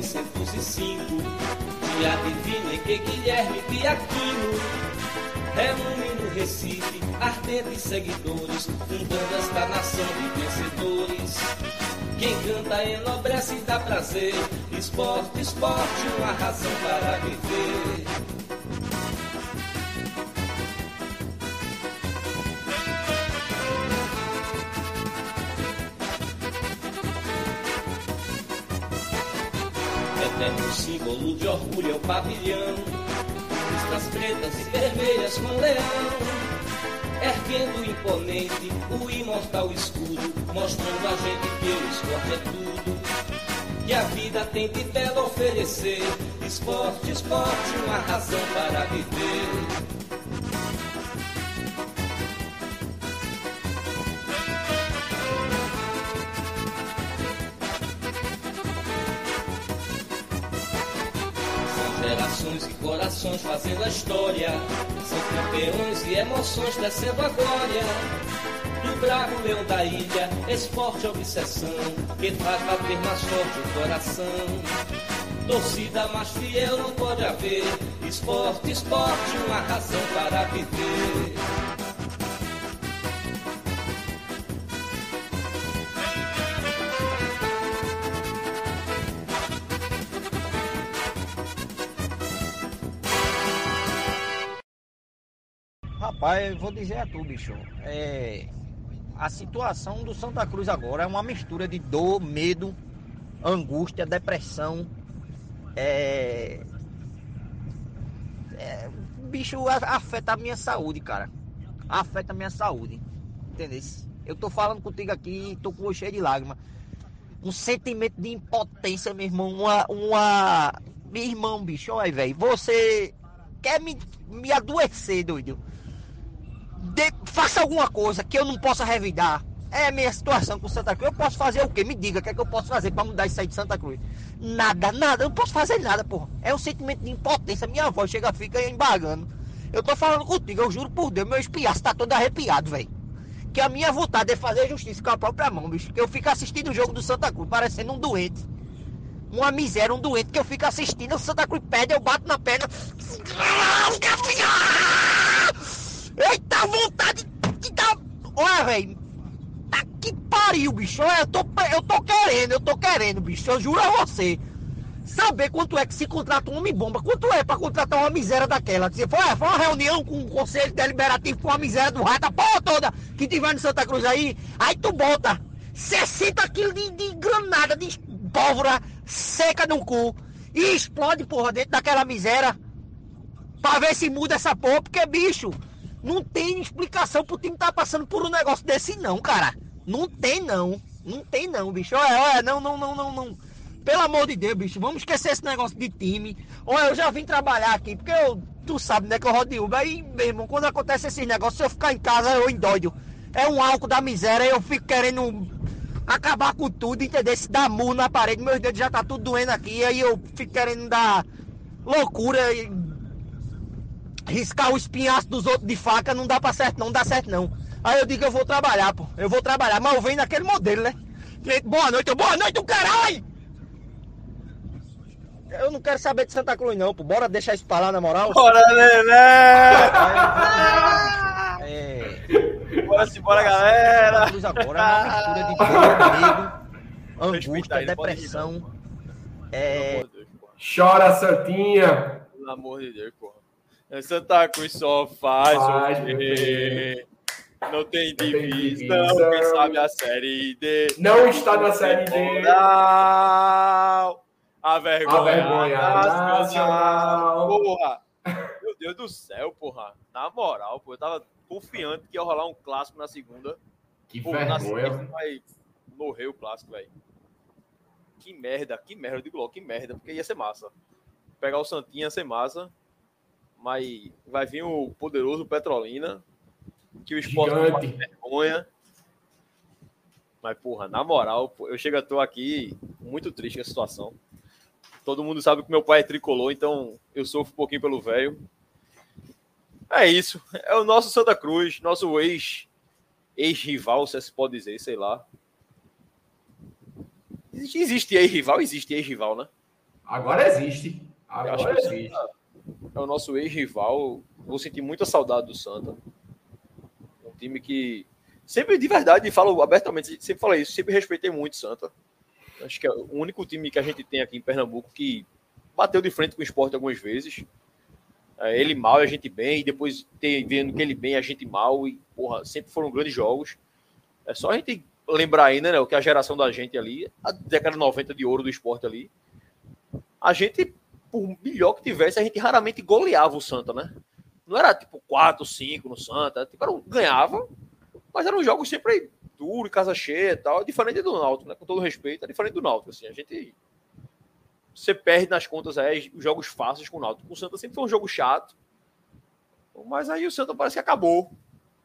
1905, dia divino em que Guilherme Piaquino reúne no Recife ardentes seguidores, fundando esta nação de vencedores. Quem canta enobrece e dá prazer, esporte, esporte, uma razão para viver. Símbolo de orgulho é o pavilhão. Listas pretas e vermelhas com leão. Erguendo imponente o imortal escudo, mostrando a gente que o esporte é tudo. Que a vida tem de belo oferecer. Esporte, esporte, uma razão para viver. Corações fazendo a história. São campeões e emoções descendo a glória. Do bravo leão da ilha, esporte obsessão, que faz bater mais forte o coração. Torcida mais fiel não pode haver. Esporte, esporte, uma razão para viver. Rapaz, eu vou dizer a tu, bicho. É, a situação do Santa Cruz agora é uma mistura de dor, medo, angústia, depressão. É, é, bicho, afeta a minha saúde, cara. Afeta a minha saúde. Entendeu? Eu tô falando contigo aqui, tô com o cheio de lágrimas. Um sentimento de impotência, meu irmão. Uma. uma... Meu irmão, bicho, olha, velho. Você quer me, me adoecer, doido de, faça alguma coisa que eu não possa revidar. É a minha situação com Santa Cruz. Eu posso fazer o quê? Me diga o que é que eu posso fazer para mudar isso aí de Santa Cruz. Nada, nada. Eu não posso fazer nada, porra. É um sentimento de impotência. Minha voz chega, fica embargando. Eu tô falando contigo, eu juro por Deus, meu espiaço tá todo arrepiado, velho. Que a minha vontade é fazer justiça com a própria mão, bicho. Que eu fico assistindo o jogo do Santa Cruz, parecendo um doente. Uma miséria, um doente que eu fico assistindo. O Santa Cruz pede, eu bato na perna. Eita vontade de dar. Olha, velho. Tá que pariu, bicho. Olha, eu tô, eu tô querendo, eu tô querendo, bicho. Eu juro a você. Saber quanto é que se contrata um homem-bomba. Quanto é pra contratar uma miséria daquela? Se foi, foi uma reunião com o Conselho Deliberativo com a miséria do raio, a porra toda que tiver no Santa Cruz aí. Aí tu bota 60 quilos de, de granada, de pólvora seca no cu. E explode, porra, dentro daquela miséria. Pra ver se muda essa porra, porque, bicho. Não tem explicação pro time tá passando por um negócio desse, não, cara. Não tem, não. Não tem, não, bicho. Olha, olha, não, não, não, não, não. Pelo amor de Deus, bicho, vamos esquecer esse negócio de time. Olha, eu já vim trabalhar aqui, porque eu, tu sabe, né, que eu rodo de Uber. Aí, meu irmão, quando acontece esses negócios, se eu ficar em casa, eu endoido. É um álcool da miséria, eu fico querendo acabar com tudo, entendeu? Se dá murro na parede, meus dedos já tá tudo doendo aqui, aí eu fico querendo dar loucura e riscar o espinhaço dos outros de faca não dá pra certo, não, não dá certo não. Aí eu digo, eu vou trabalhar, pô. Eu vou trabalhar, mas eu venho naquele modelo, né? Boa noite, boa noite, o caralho! Eu não quero saber de Santa Cruz, não, pô. Bora deixar isso pra lá, na moral. Bora, Lelé! É... Bora se bora, galera! Santa Cruz agora é uma mistura de dor, medo, angústia, depressão. É... Chora, Santinha! Pelo amor de Deus, porra. Santa Cruz só faz, faz? Não tem divisão, quem sabe a série D. Não está na série D. Não. A vergonha, a vergonha nacional. Porra. Meu Deus do céu, porra. Na moral, pô, eu tava confiante que ia rolar um clássico na segunda. Que porra, vergonha. Na vai morrer o clássico, velho. que merda, que merda, eu digo logo, que merda, porque ia ser massa. Pegar o Santinha ia ser massa, mas vai vir o poderoso Petrolina, que o esporte não faz vergonha. Mas, porra, na moral, eu chego a tô aqui muito triste com a situação. Todo mundo sabe que meu pai é tricolor, então eu sofro um pouquinho pelo velho. É isso. É o nosso Santa Cruz, nosso ex ex-rival, se pode dizer, sei lá. Existe ex-rival? Existe ex-rival, né? Agora existe. Agora existe. É o nosso ex-rival. Vou sentir muita saudade do Santa. Um time que. Sempre, de verdade, falo abertamente, sempre falei isso, sempre respeitei muito Santa. Acho que é o único time que a gente tem aqui em Pernambuco que bateu de frente com o esporte algumas vezes. É, ele mal e a gente bem, e depois tem, vendo que ele bem a gente mal, e porra, sempre foram grandes jogos. É só a gente lembrar ainda, né, o que a geração da gente ali, a década 90 de ouro do esporte ali, a gente, por melhor que tivesse, a gente raramente goleava o Santa, né? Não era tipo 4, 5 no Santa, tipo, era um, ganhava, mas eram jogos sempre duro, casa cheia e tal, diferente do Náutico, né? Com todo respeito, é diferente do Náutico, assim, a gente você perde nas contas aí os jogos fáceis com o Náutico. O Santa sempre foi um jogo chato, mas aí o Santa parece que acabou.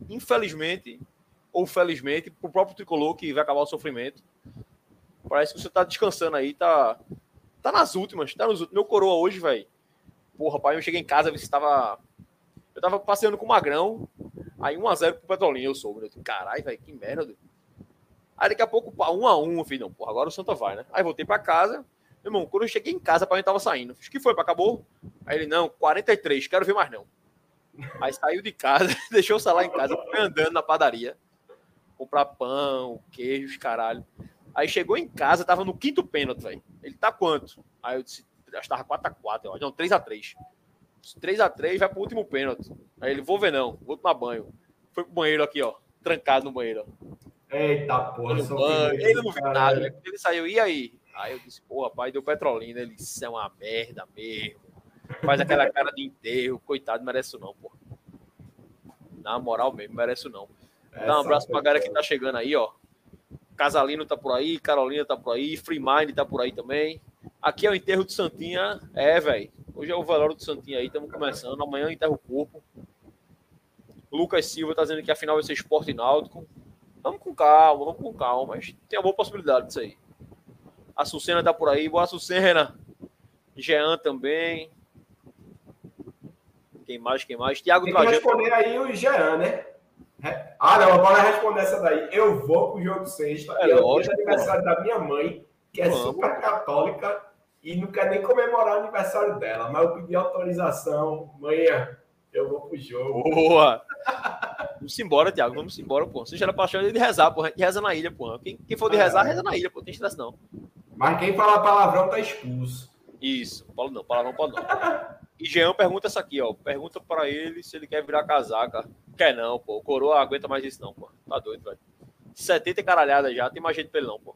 Infelizmente, ou felizmente, pro próprio tricolor que vai acabar o sofrimento. Parece que você tá descansando aí, tá, tá nas últimas, tá nos últimos. Meu coroa hoje, velho. Porra, pai, eu cheguei em casa, você tava. Eu tava passeando com o Magrão, aí 1x0 pro Petrolinho, eu soube. Disse, caralho, velho, que merda. Aí daqui a pouco, 1x1, eu falei, não, porra, agora o Santa vai, né? Aí voltei pra casa. Meu irmão, quando eu cheguei em casa, pra mim tava saindo. O que foi, acabou? Aí ele, não, 43, quero ver mais não. Aí saiu de casa, deixou o celular em casa, foi andando na padaria comprar pão, queijos, caralho. Aí chegou em casa, tava no quinto pênalti, velho. Ele tá quanto? Aí eu disse, acho que tava 4x4, eu acho. Não, 3x3. 3x3 vai pro último pênalti. Aí ele, vou ver não, vou tomar banho. Foi pro banheiro aqui, ó. Trancado no banheiro. Eita porra, banho. Ele não viu nada, né? Ele saiu, e aí? Aí eu disse, porra, pai, deu petrolina. Ele, isso é uma merda mesmo. Faz aquela cara de enterro. Coitado, merece não, porra. Na moral mesmo, merece não. Dá um abraço pra galera que tá chegando aí, ó. Casalino tá por aí, Carolina tá por aí, Free Mind tá por aí também. Aqui é o enterro do Santinha. É, velho. Hoje é o velório do Santinha aí, estamos começando. Amanhã enterra o corpo. Lucas Silva tá dizendo que a final vai ser esporte náutico. Vamos com calma, vamos com calma, mas tem uma boa possibilidade disso aí. A Sucena tá por aí. Boa Sucena. Jean também. Quem mais, quem mais? Tiago Tem que responder aí o Jean, né? Ah, não, bora responder essa daí. Eu vou pro jogo sexta. É eu lógico, aniversário da minha mãe, que é Vamos. super católica e não quer nem comemorar o aniversário dela. Mas eu pedi autorização. Mãe, eu vou pro jogo. Boa! vamos embora, Thiago. Vamos embora, pô. Já era paixão de rezar, pô. De reza na ilha, pô. Quem, quem for de rezar, é. reza na ilha, pô. Não tem estresse, não. Mas quem fala palavrão tá expulso. Isso. Paulo não. Palavrão pode não. E Jean pergunta essa aqui, ó. Pergunta para ele se ele quer virar casaca. Quer não, pô. O Coroa aguenta mais isso, não, pô. Tá doido, velho. 70 caralhada já, tem mais gente pra ele, não, pô.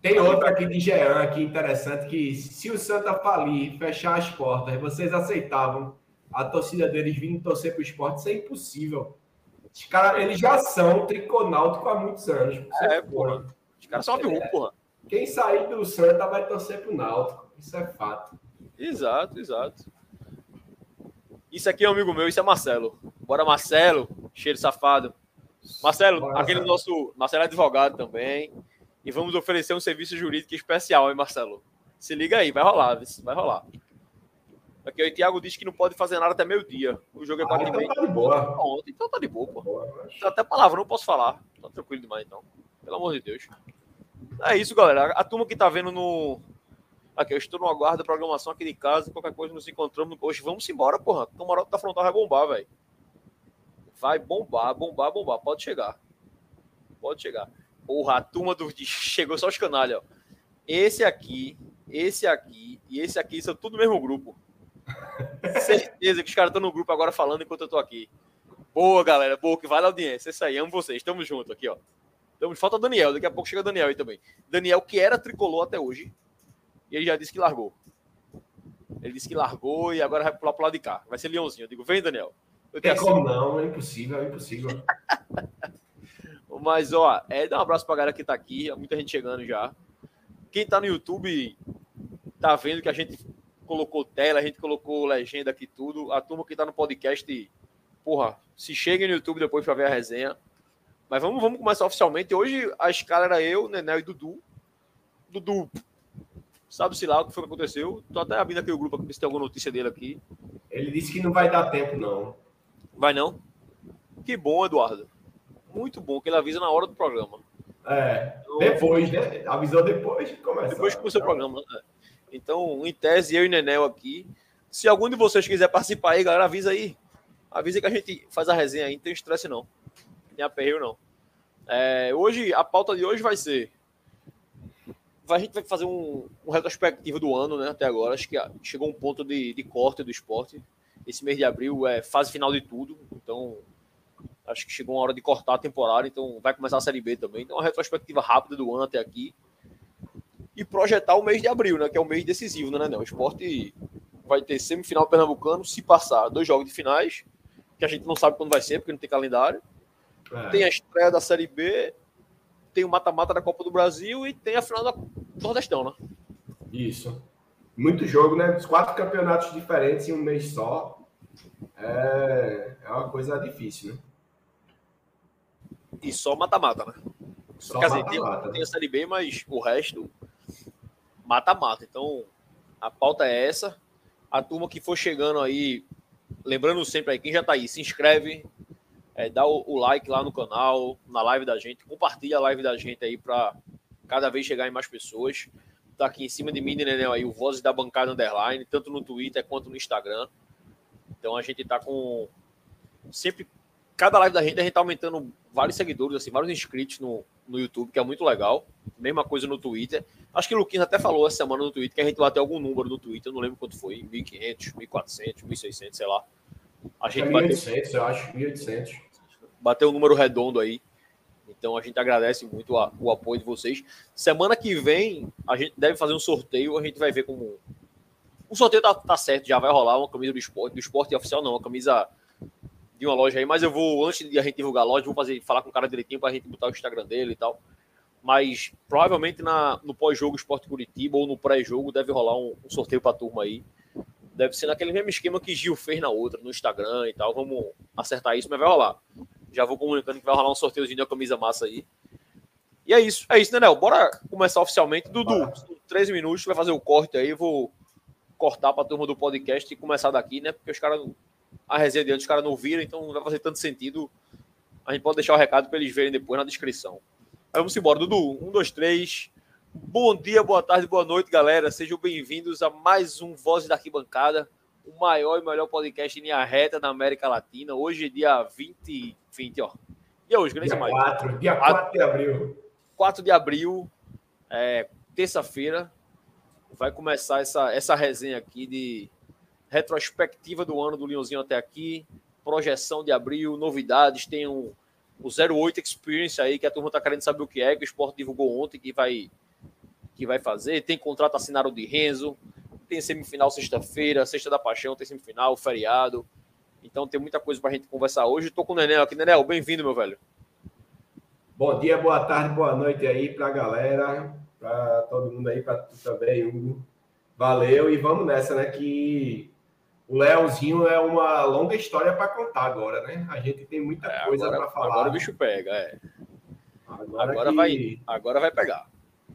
Tem outra aqui de Jean, aqui interessante, que se o Santa falir, fechar as portas, vocês aceitavam a torcida deles vindo torcer pro esporte, isso é impossível. Os caras, eles já são triconáutico há muitos anos. É, porra. Os caras são um, porra. Quem sair do Santa vai torcer pro Náutico. Isso é fato. Exato, exato. Isso aqui é um amigo meu, isso é Marcelo. Bora, Marcelo, cheiro safado. Marcelo, Bora, aquele nosso. Marcelo é advogado também. E vamos oferecer um serviço jurídico especial, hein, Marcelo? Se liga aí, vai rolar, vai rolar. Aqui o Thiago disse que não pode fazer nada até meio-dia. O jogo é quatro ah, então tá de boa. Ontem, então tá de boa, pô. Boa, até palavra não posso falar. Tá tranquilo demais, então. Pelo amor de Deus. É isso, galera. A turma que tá vendo no, Aqui, eu estou no aguardo da programação aqui de casa. Qualquer coisa nos encontramos hoje. Vamos embora, porra. O camarote da frontal vai bombar, velho. Vai bombar, bombar, bombar. Pode chegar. Pode chegar. Porra, a turma do. Chegou só os canalhas, ó. Esse aqui, esse aqui e esse aqui são tudo do mesmo grupo. Certeza que os caras estão no grupo agora falando enquanto eu tô aqui. Boa, galera. Boa, que vale a audiência. Isso aí, amo vocês. Estamos juntos aqui, ó. Estamos... Falta Daniel. Daqui a pouco chega Daniel aí também. Daniel, que era tricolor até hoje, e ele já disse que largou. Ele disse que largou e agora vai pular pro lado de cá. Vai ser Leãozinho. Eu digo, vem, Daniel. Eu Tem como não, é impossível, é impossível. Mas, ó, é, dá um abraço pra galera que tá aqui. Muita gente chegando já. Quem tá no YouTube tá vendo que a gente colocou tela, a gente colocou legenda aqui tudo. A turma que tá no podcast, porra, se chega no YouTube depois para ver a resenha. Mas vamos, vamos começar oficialmente. Hoje a escala era eu, Nenel e Dudu. Dudu, sabe-se lá o que foi que aconteceu. Tô até abrindo aqui o grupo para se tem alguma notícia dele aqui. Ele disse que não vai dar tempo, não. Vai não? Que bom, Eduardo. Muito bom, que ele avisa na hora do programa. É, então, depois, né? Avisou depois de começar. Depois que começou o programa. Né? Então, em tese, eu e Nenel aqui. Se algum de vocês quiser participar aí, galera, avisa aí. Avisa que a gente faz a resenha aí, não tem estresse não. Não tem aperreio não. É, hoje, a pauta de hoje vai ser. A gente vai fazer um, um retrospectivo do ano, né? Até agora. Acho que chegou um ponto de, de corte do esporte. Esse mês de abril é fase final de tudo. Então, acho que chegou uma hora de cortar a temporada. Então, vai começar a Série B também. Então, uma retrospectiva rápida do ano até aqui e projetar o mês de abril, né? Que é o mês decisivo, né, né? O esporte vai ter semifinal pernambucano, se passar dois jogos de finais, que a gente não sabe quando vai ser, porque não tem calendário. É. Tem a estreia da Série B, tem o mata-mata da Copa do Brasil e tem a final da Nordestão, né? Isso. Muito jogo, né? Os quatro campeonatos diferentes em um mês só. É, é uma coisa difícil, né? E só mata-mata, né? Só Quer mata -mata. dizer, tem, tem a Série B, mas o resto mata-mata. Então, a pauta é essa. A turma que for chegando aí, lembrando sempre aí, quem já tá aí, se inscreve, é, dá o, o, like lá no canal, na live da gente, compartilha a live da gente aí para cada vez chegar em mais pessoas. Tá aqui em cima de mim, Nenel, aí, o Vozes da Bancada Underline, tanto no Twitter quanto no Instagram. Então a gente tá com. Sempre. Cada live da gente, a gente tá aumentando vários seguidores, assim, vários inscritos no, no YouTube, que é muito legal. Mesma coisa no Twitter. Acho que o Luquinhas até falou essa semana no Twitter que a gente bateu algum número no Twitter, não lembro quanto foi, 1.500, 1.400, 1.600, sei lá. A gente é 1.800, eu acho, 1.800. Bateu um número redondo aí. Então a gente agradece muito a, o apoio de vocês. Semana que vem a gente deve fazer um sorteio, a gente vai ver como. O sorteio tá, tá certo, já vai rolar uma camisa do esporte, do esporte oficial, não, uma camisa de uma loja aí, mas eu vou, antes de a gente divulgar a loja, vou fazer, falar com o cara direitinho para a gente botar o Instagram dele e tal mas provavelmente na, no pós-jogo Esporte Curitiba ou no pré-jogo deve rolar um, um sorteio para a turma aí. Deve ser naquele mesmo esquema que Gil fez na outra, no Instagram e tal. Vamos acertar isso, mas vai rolar. Já vou comunicando que vai rolar um sorteiozinho da camisa massa aí. E é isso, é isso, né, Nel? Bora começar oficialmente. Dudu, 13 minutos, vai fazer o corte aí. Vou cortar para a turma do podcast e começar daqui, né? Porque os caras, a resenha de antes, os caras não viram, então não vai fazer tanto sentido. A gente pode deixar o recado para eles verem depois na descrição. Vamos embora, Dudu. Um, dois, três. Bom dia, boa tarde, boa noite, galera. Sejam bem-vindos a mais um Voz da Arquibancada, o maior e melhor podcast em linha reta da América Latina. Hoje, dia 20, 20, ó. E é hoje, Dia 4, dia 4 de abril. 4 de abril, é, terça-feira, vai começar essa, essa resenha aqui de retrospectiva do ano do Leãozinho até aqui, projeção de abril, novidades, tem um o 08 Experience aí, que a turma tá querendo saber o que é, que o esporte divulgou ontem que vai, que vai fazer. Tem contrato assinado de Renzo, tem semifinal sexta-feira, sexta da paixão, tem semifinal, feriado. Então tem muita coisa para a gente conversar hoje. Estou com o Nenel aqui. Nenel, bem-vindo, meu velho. Bom dia, boa tarde, boa noite aí para a galera, para todo mundo aí, para tu também, Hugo. Valeu e vamos nessa, né? Que o Leozinho é uma longa história para contar agora, né? A gente tem muita é, coisa para falar. Agora o bicho pega, é. Agora, agora que... vai, agora vai pegar.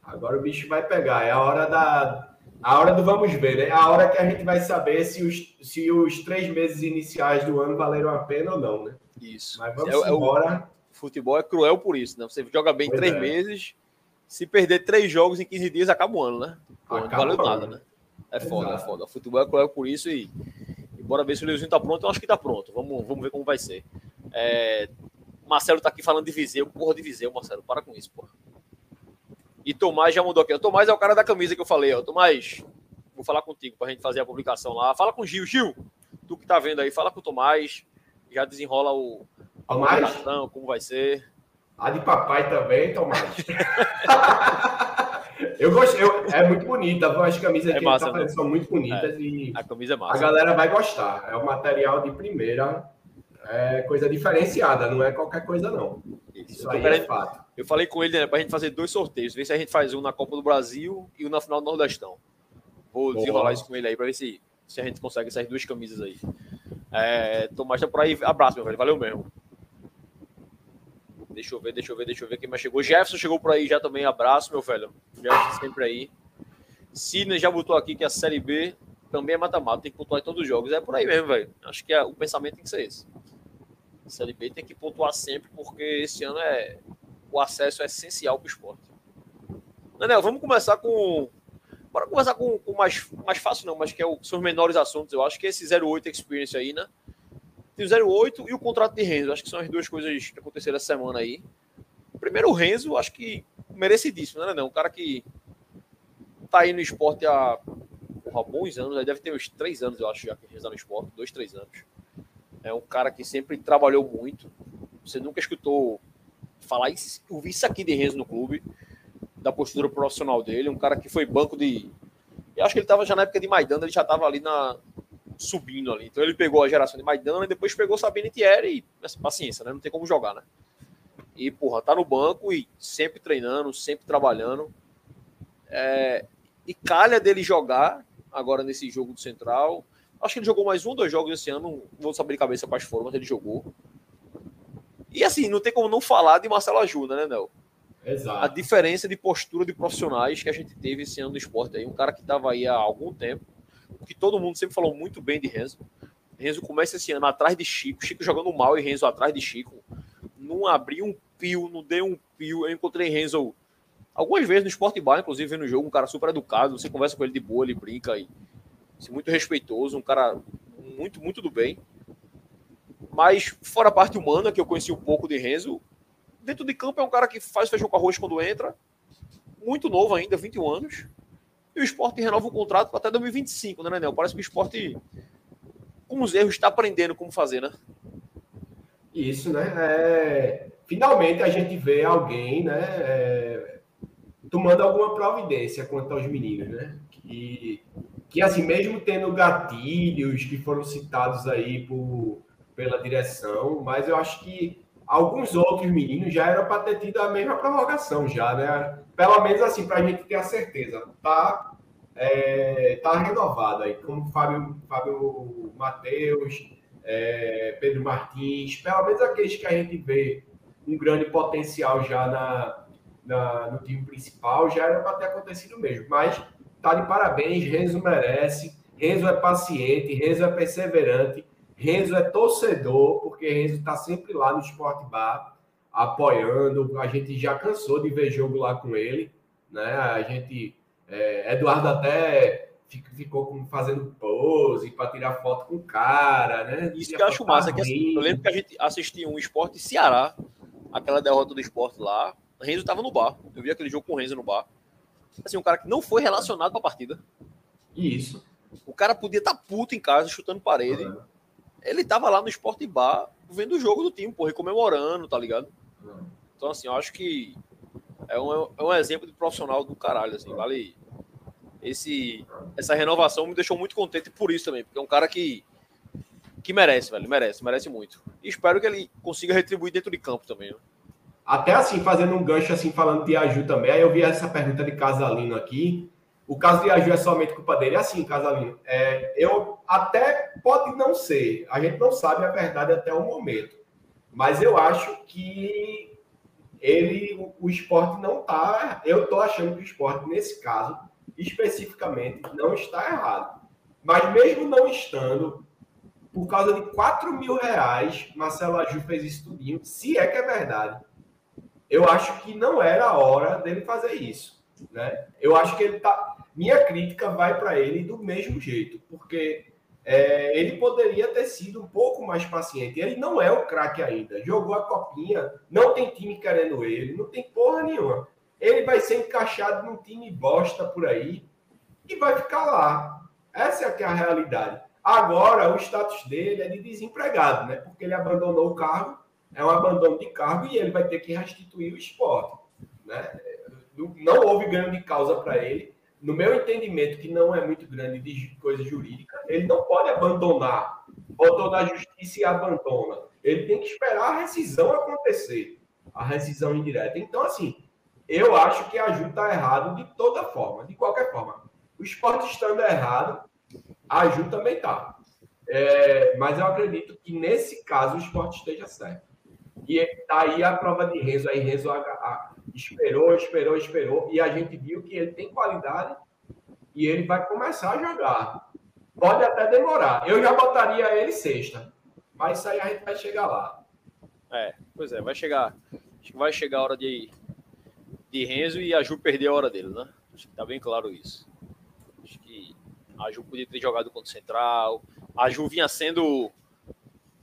Agora o bicho vai pegar. É a hora da a hora do vamos ver, né? A hora que a gente vai saber se os, se os três meses iniciais do ano valeram a pena ou não, né? Isso. Mas vamos é, embora. É o, futebol é cruel por isso, né? Você joga bem pois três é. meses, se perder três jogos em 15 dias, acaba o ano, né? Pô, não valeu nada, né? É foda, Exato. é foda. O futebol é cruel por isso e, e bora ver se o Leozinho tá pronto. Eu acho que tá pronto. Vamos, vamos ver como vai ser. É, Marcelo tá aqui falando de Viseu. Porra de Viseu, Marcelo. Para com isso, porra. E Tomás já mudou aqui. O Tomás é o cara da camisa que eu falei, ó. Tomás, vou falar contigo pra gente fazer a publicação lá. Fala com o Gil. Gil, tu que tá vendo aí, fala com o Tomás. Já desenrola o, a publicação, como vai ser. A de papai também, Tomás. Eu gosto, eu, é muito bonita, as camisas é que massa, tá né? são muito bonitas é, e a camisa é massa. A galera vai gostar. É um material de primeira, é coisa diferenciada, não é qualquer coisa não. Isso aí é fato. Eu falei com ele, né, pra gente fazer dois sorteios. Ver se a gente faz um na Copa do Brasil e um na final do Nordestão. Vou Boa. desenrolar isso com ele aí pra ver se, se a gente consegue essas duas camisas aí. É, Tomás tá por aí. Abraço, meu velho. Valeu mesmo. Deixa eu ver, deixa eu ver, deixa eu ver quem mais chegou. Jefferson chegou por aí já também. Abraço, meu velho. Jefferson sempre aí. Sidney já botou aqui que a Série B também é mata-mata, tem que pontuar em todos os jogos. É por aí mesmo, velho. Acho que é, o pensamento tem que ser esse. A Série B tem que pontuar sempre, porque esse ano é o acesso é essencial para o esporte. Daniel, vamos começar com. Bora começar com, o mais, mais fácil, não, mas que é o, são os menores assuntos. Eu acho que esse 08 Experience aí, né? Tem o 08 e o contrato de Renzo. Acho que são as duas coisas que aconteceram essa semana aí. Primeiro, o Renzo, acho que merecidíssimo, né, não? Um cara que tá aí no esporte há, há bons anos, deve ter uns três anos, eu acho, já que ele está no esporte, dois, três anos. É um cara que sempre trabalhou muito. Você nunca escutou falar isso, ouvir isso aqui de Renzo no clube, da postura profissional dele, um cara que foi banco de. Eu acho que ele estava já na época de Maidana, ele já estava ali na, subindo ali. Então ele pegou a geração de Maidana e depois pegou Sabine Thierry e paciência, né? Não tem como jogar, né? E, porra, tá no banco e sempre treinando, sempre trabalhando. É, e calha dele jogar agora nesse jogo do Central. Acho que ele jogou mais um, dois jogos esse ano. Não vou saber de cabeça quais foram, mas ele jogou. E assim, não tem como não falar de Marcelo Ajuda, né, Nel? Exato. A diferença de postura de profissionais que a gente teve esse ano no esporte aí. Um cara que estava aí há algum tempo que todo mundo sempre falou muito bem de Renzo. Renzo começa esse ano atrás de Chico, Chico jogando mal e Renzo atrás de Chico. Não abriu um pio, não deu um pio. Eu encontrei Renzo algumas vezes no Sport Bar, inclusive no jogo, um cara super educado. Você conversa com ele de boa, ele brinca e muito respeitoso, um cara muito, muito do bem. Mas fora a parte humana, que eu conheci um pouco de Renzo, dentro de campo é um cara que faz feijão com arroz quando entra, muito novo ainda, 21 anos. E o esporte renova o contrato até 2025, né, Nenel? Parece que o esporte, com os erros, está aprendendo como fazer, né? Isso, né? É... Finalmente a gente vê alguém, né? É... Tomando alguma providência quanto aos meninos, né? Que, que assim, mesmo tendo gatilhos que foram citados aí por, pela direção, mas eu acho que alguns outros meninos já eram para ter tido a mesma prorrogação já, né? Pelo menos assim, para a gente ter a certeza. Tá, é, tá renovado aí, como Fábio, Fábio Matheus, é, Pedro Martins, pelo menos aqueles que a gente vê um grande potencial já na, na no time principal, já era para ter acontecido mesmo. Mas tá de parabéns, Renzo merece, Renzo é paciente, Renzo é perseverante, Renzo é torcedor, porque Renzo está sempre lá no Sport Bar apoiando. A gente já cansou de ver jogo lá com ele, né? A gente, é, Eduardo até ficou com, fazendo pose para tirar foto com o cara, né? Isso que eu acho massa, que assim, eu lembro que a gente assistia um esporte Ceará, aquela derrota do esporte lá. Renzo estava no bar. Eu vi aquele jogo com o Renzo no bar. Assim, um cara que não foi relacionado para a partida. Isso. O cara podia estar tá puto em casa, chutando parede. Ele tava lá no esporte bar, vendo o jogo do time, porra, comemorando, tá ligado? Então, assim, eu acho que é um, é um exemplo de profissional do caralho, assim, vale. Esse, essa renovação me deixou muito contente por isso também, porque é um cara que, que merece, velho, merece, merece muito. E espero que ele consiga retribuir dentro de campo também. Né? Até assim, fazendo um gancho, assim, falando de Aju também, aí eu vi essa pergunta de Casalino aqui. O caso de Aju é somente culpa dele? Assim, Casalino. É, eu até pode não ser, a gente não sabe a verdade até o momento. Mas eu acho que ele, o, o esporte não está. Eu estou achando que o esporte, nesse caso, especificamente, não está errado. Mas mesmo não estando, por causa de 4 mil reais, Marcelo Aju fez isso tudinho, se é que é verdade. Eu acho que não era a hora dele fazer isso. Né? Eu acho que ele tá. Minha crítica vai para ele do mesmo jeito, porque é, ele poderia ter sido um pouco mais paciente. Ele não é o craque ainda. Jogou a copinha, não tem time querendo ele, não tem porra nenhuma. Ele vai ser encaixado num time bosta por aí e vai ficar lá. Essa é, que é a realidade. Agora, o status dele é de desempregado, né? Porque ele abandonou o cargo, é um abandono de cargo e ele vai ter que restituir o esporte. Né? Não houve ganho de causa para ele no meu entendimento, que não é muito grande de coisa jurídica, ele não pode abandonar. Botou na justiça e abandona. Ele tem que esperar a rescisão acontecer. a rescisão indireta. Então, assim, eu acho que a Ju está errado de toda forma, de qualquer forma. O esporte estando errado, a Ju também está. É, mas eu acredito que nesse caso o esporte esteja certo. E tá aí a prova de Renzo. Aí Renzo a, a, esperou, esperou, esperou. E a gente viu que ele tem qualidade e ele vai começar a jogar. Pode até demorar. Eu já botaria ele sexta. Mas isso aí a gente vai chegar lá. É, pois é, vai chegar. Acho que vai chegar a hora de, de Renzo e a Ju perder a hora dele, né? Acho que tá bem claro isso. Acho que a Ju podia ter jogado contra o Central. A Ju vinha sendo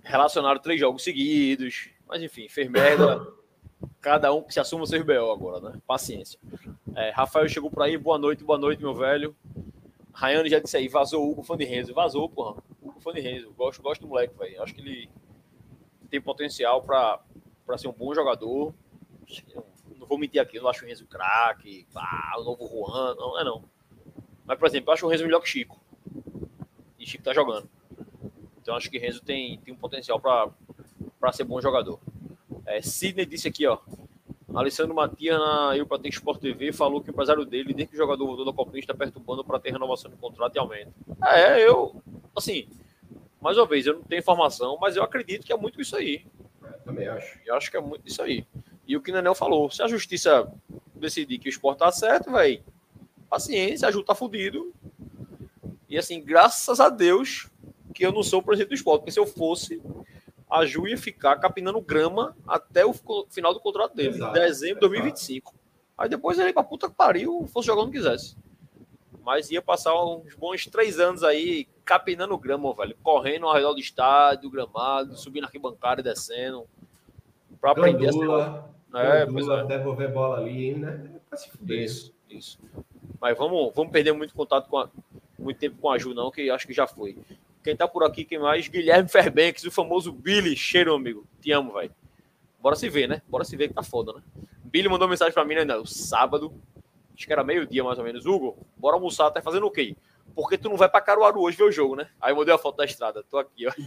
relacionado três jogos seguidos. Mas enfim, fez merda. Cada um que se assuma o seu BO agora, né? Paciência. É, Rafael chegou por aí, boa noite, boa noite, meu velho. Rayane já disse aí, vazou o Hugo fã de Renzo. Vazou, porra. Hugo fã de Renzo. Gosto, gosto do moleque, velho. Acho que ele tem potencial para ser um bom jogador. Não vou mentir aqui, não acho o Renzo craque, ah, o novo Juan, não é não. Mas, por exemplo, eu acho o Renzo melhor que Chico. E Chico tá jogando. Então acho que Renzo tem, tem um potencial para ser bom jogador. É, Sidney disse aqui, ó. Alessandro Matias, na Eu Pratique Sport TV, falou que o empresário dele, desde que o jogador voltou da Copinha, está perturbando para ter renovação de contrato e aumento. É, eu, assim, mais uma vez, eu não tenho informação, mas eu acredito que é muito isso aí. É, também acho. Eu acho que é muito isso aí. E o que o Nenel falou, se a justiça decidir que o esporte tá certo, velho, paciência, a Ju tá fudido. E assim, graças a Deus que eu não sou o presidente do esporte, porque se eu fosse, a Ju ia ficar capinando grama até o final do contrato dele, Exato. dezembro de 2025. Aí depois ele ia pra puta que pariu, fosse jogar onde quisesse. Mas ia passar uns bons três anos aí capinando grama, velho. Correndo ao redor do estádio, gramado, subindo arquibancada e descendo. Pra aprender Gandula, a ser... é, é. devolver bola ali, né? Pra se fuder. Isso, isso. Mas vamos, vamos perder muito contato com a, muito tempo com a Ju, não, que acho que já foi. Quem tá por aqui, quem mais? Guilherme Ferbenques, o famoso Billy. Cheiro, amigo. Te amo, velho. Bora se ver, né? Bora se ver que tá foda, né? Billy mandou mensagem pra mim, né? No sábado. Acho que era meio-dia, mais ou menos. Hugo, bora almoçar. Tá fazendo o quê? Porque tu não vai pra Caruaru hoje ver o jogo, né? Aí eu mandei a foto da estrada. Tô aqui, ó.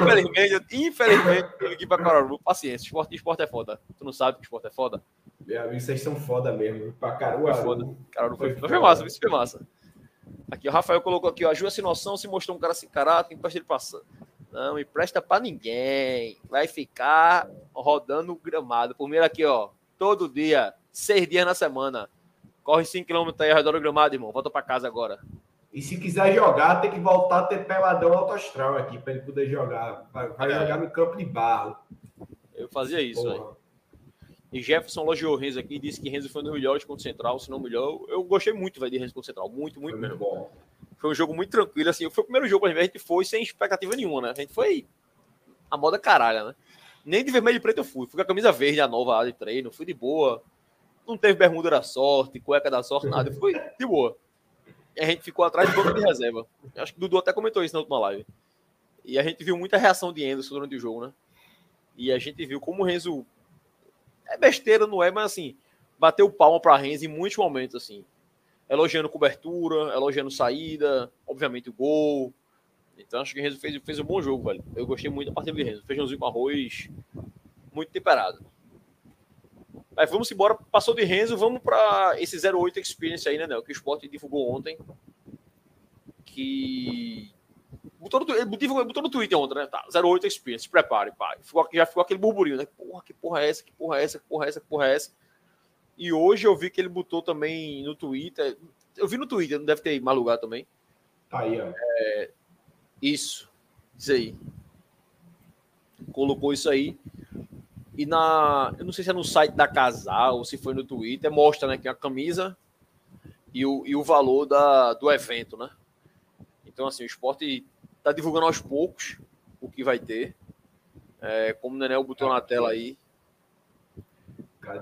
infelizmente, infelizmente, eu liguei pra Caruaru. Paciência, esporte, esporte é foda. Tu não sabe que esporte é foda? Meu amigo, vocês são foda mesmo. Pra Caruaru. Foi foda. Caruaru foi, foi, foi massa, isso foi massa. Aqui, o Rafael colocou aqui, ó, a Ju sem noção se mostrou um cara sem caráter, empresta ele passando. Não empresta para ninguém. Vai ficar rodando o gramado. Primeiro aqui, ó, todo dia, seis dias na semana. Corre 5km aí ao redor do gramado, irmão. Volta para casa agora. E se quiser jogar, tem que voltar a ter peladão autoastral aqui para ele poder jogar. Vai, vai é. jogar no campo de barro. Eu fazia isso, velho. E Jefferson elogiou o Renzo aqui, disse que Renzo foi um dos melhores contra o Central, se não melhor. Eu gostei muito véio, de Renzo contra o Central, muito, muito foi mesmo. Bom. Foi um jogo muito tranquilo, assim. Foi o primeiro jogo, a gente foi sem expectativa nenhuma, né? A gente foi a moda caralho, né? Nem de vermelho e preto eu fui. Fui com a camisa verde, a nova de treino, fui de boa. Não teve bermuda da sorte, cueca da sorte, nada. Eu fui de boa. E a gente ficou atrás de banco de reserva. Acho que o Dudu até comentou isso na última live. E a gente viu muita reação de Anderson durante o jogo, né? E a gente viu como o Renzo é besteira, não é, mas assim, bateu palma para Renzi em muitos momentos, assim. Elogiando cobertura, elogiando saída, obviamente o gol. Então acho que o Renzo fez, fez um bom jogo, velho. Eu gostei muito da partida de Renzo. Feijãozinho com arroz, muito temperado. Aí vamos embora, passou de Renzo, vamos para esse 08 Experience aí, né, Nel? Que o Sport divulgou ontem. Que Botou no, ele botou, no Twitter ontem, né? Tá, 08 Experience, se prepare, pai. Ficou, já ficou aquele burburinho, né? Porra, que porra é essa? Que porra é essa? Que porra é essa? Que porra é essa? E hoje eu vi que ele botou também no Twitter. Eu vi no Twitter, não deve ter mais lugar também. Tá aí, ó. É, isso. Isso aí. Colocou isso aí. E na. Eu não sei se é no site da Casal ou se foi no Twitter, mostra, né? Que é a camisa e o, e o valor da, do evento, né? Então, assim, o esporte Tá divulgando aos poucos o que vai ter. É, como o Nenel botou na tela aí.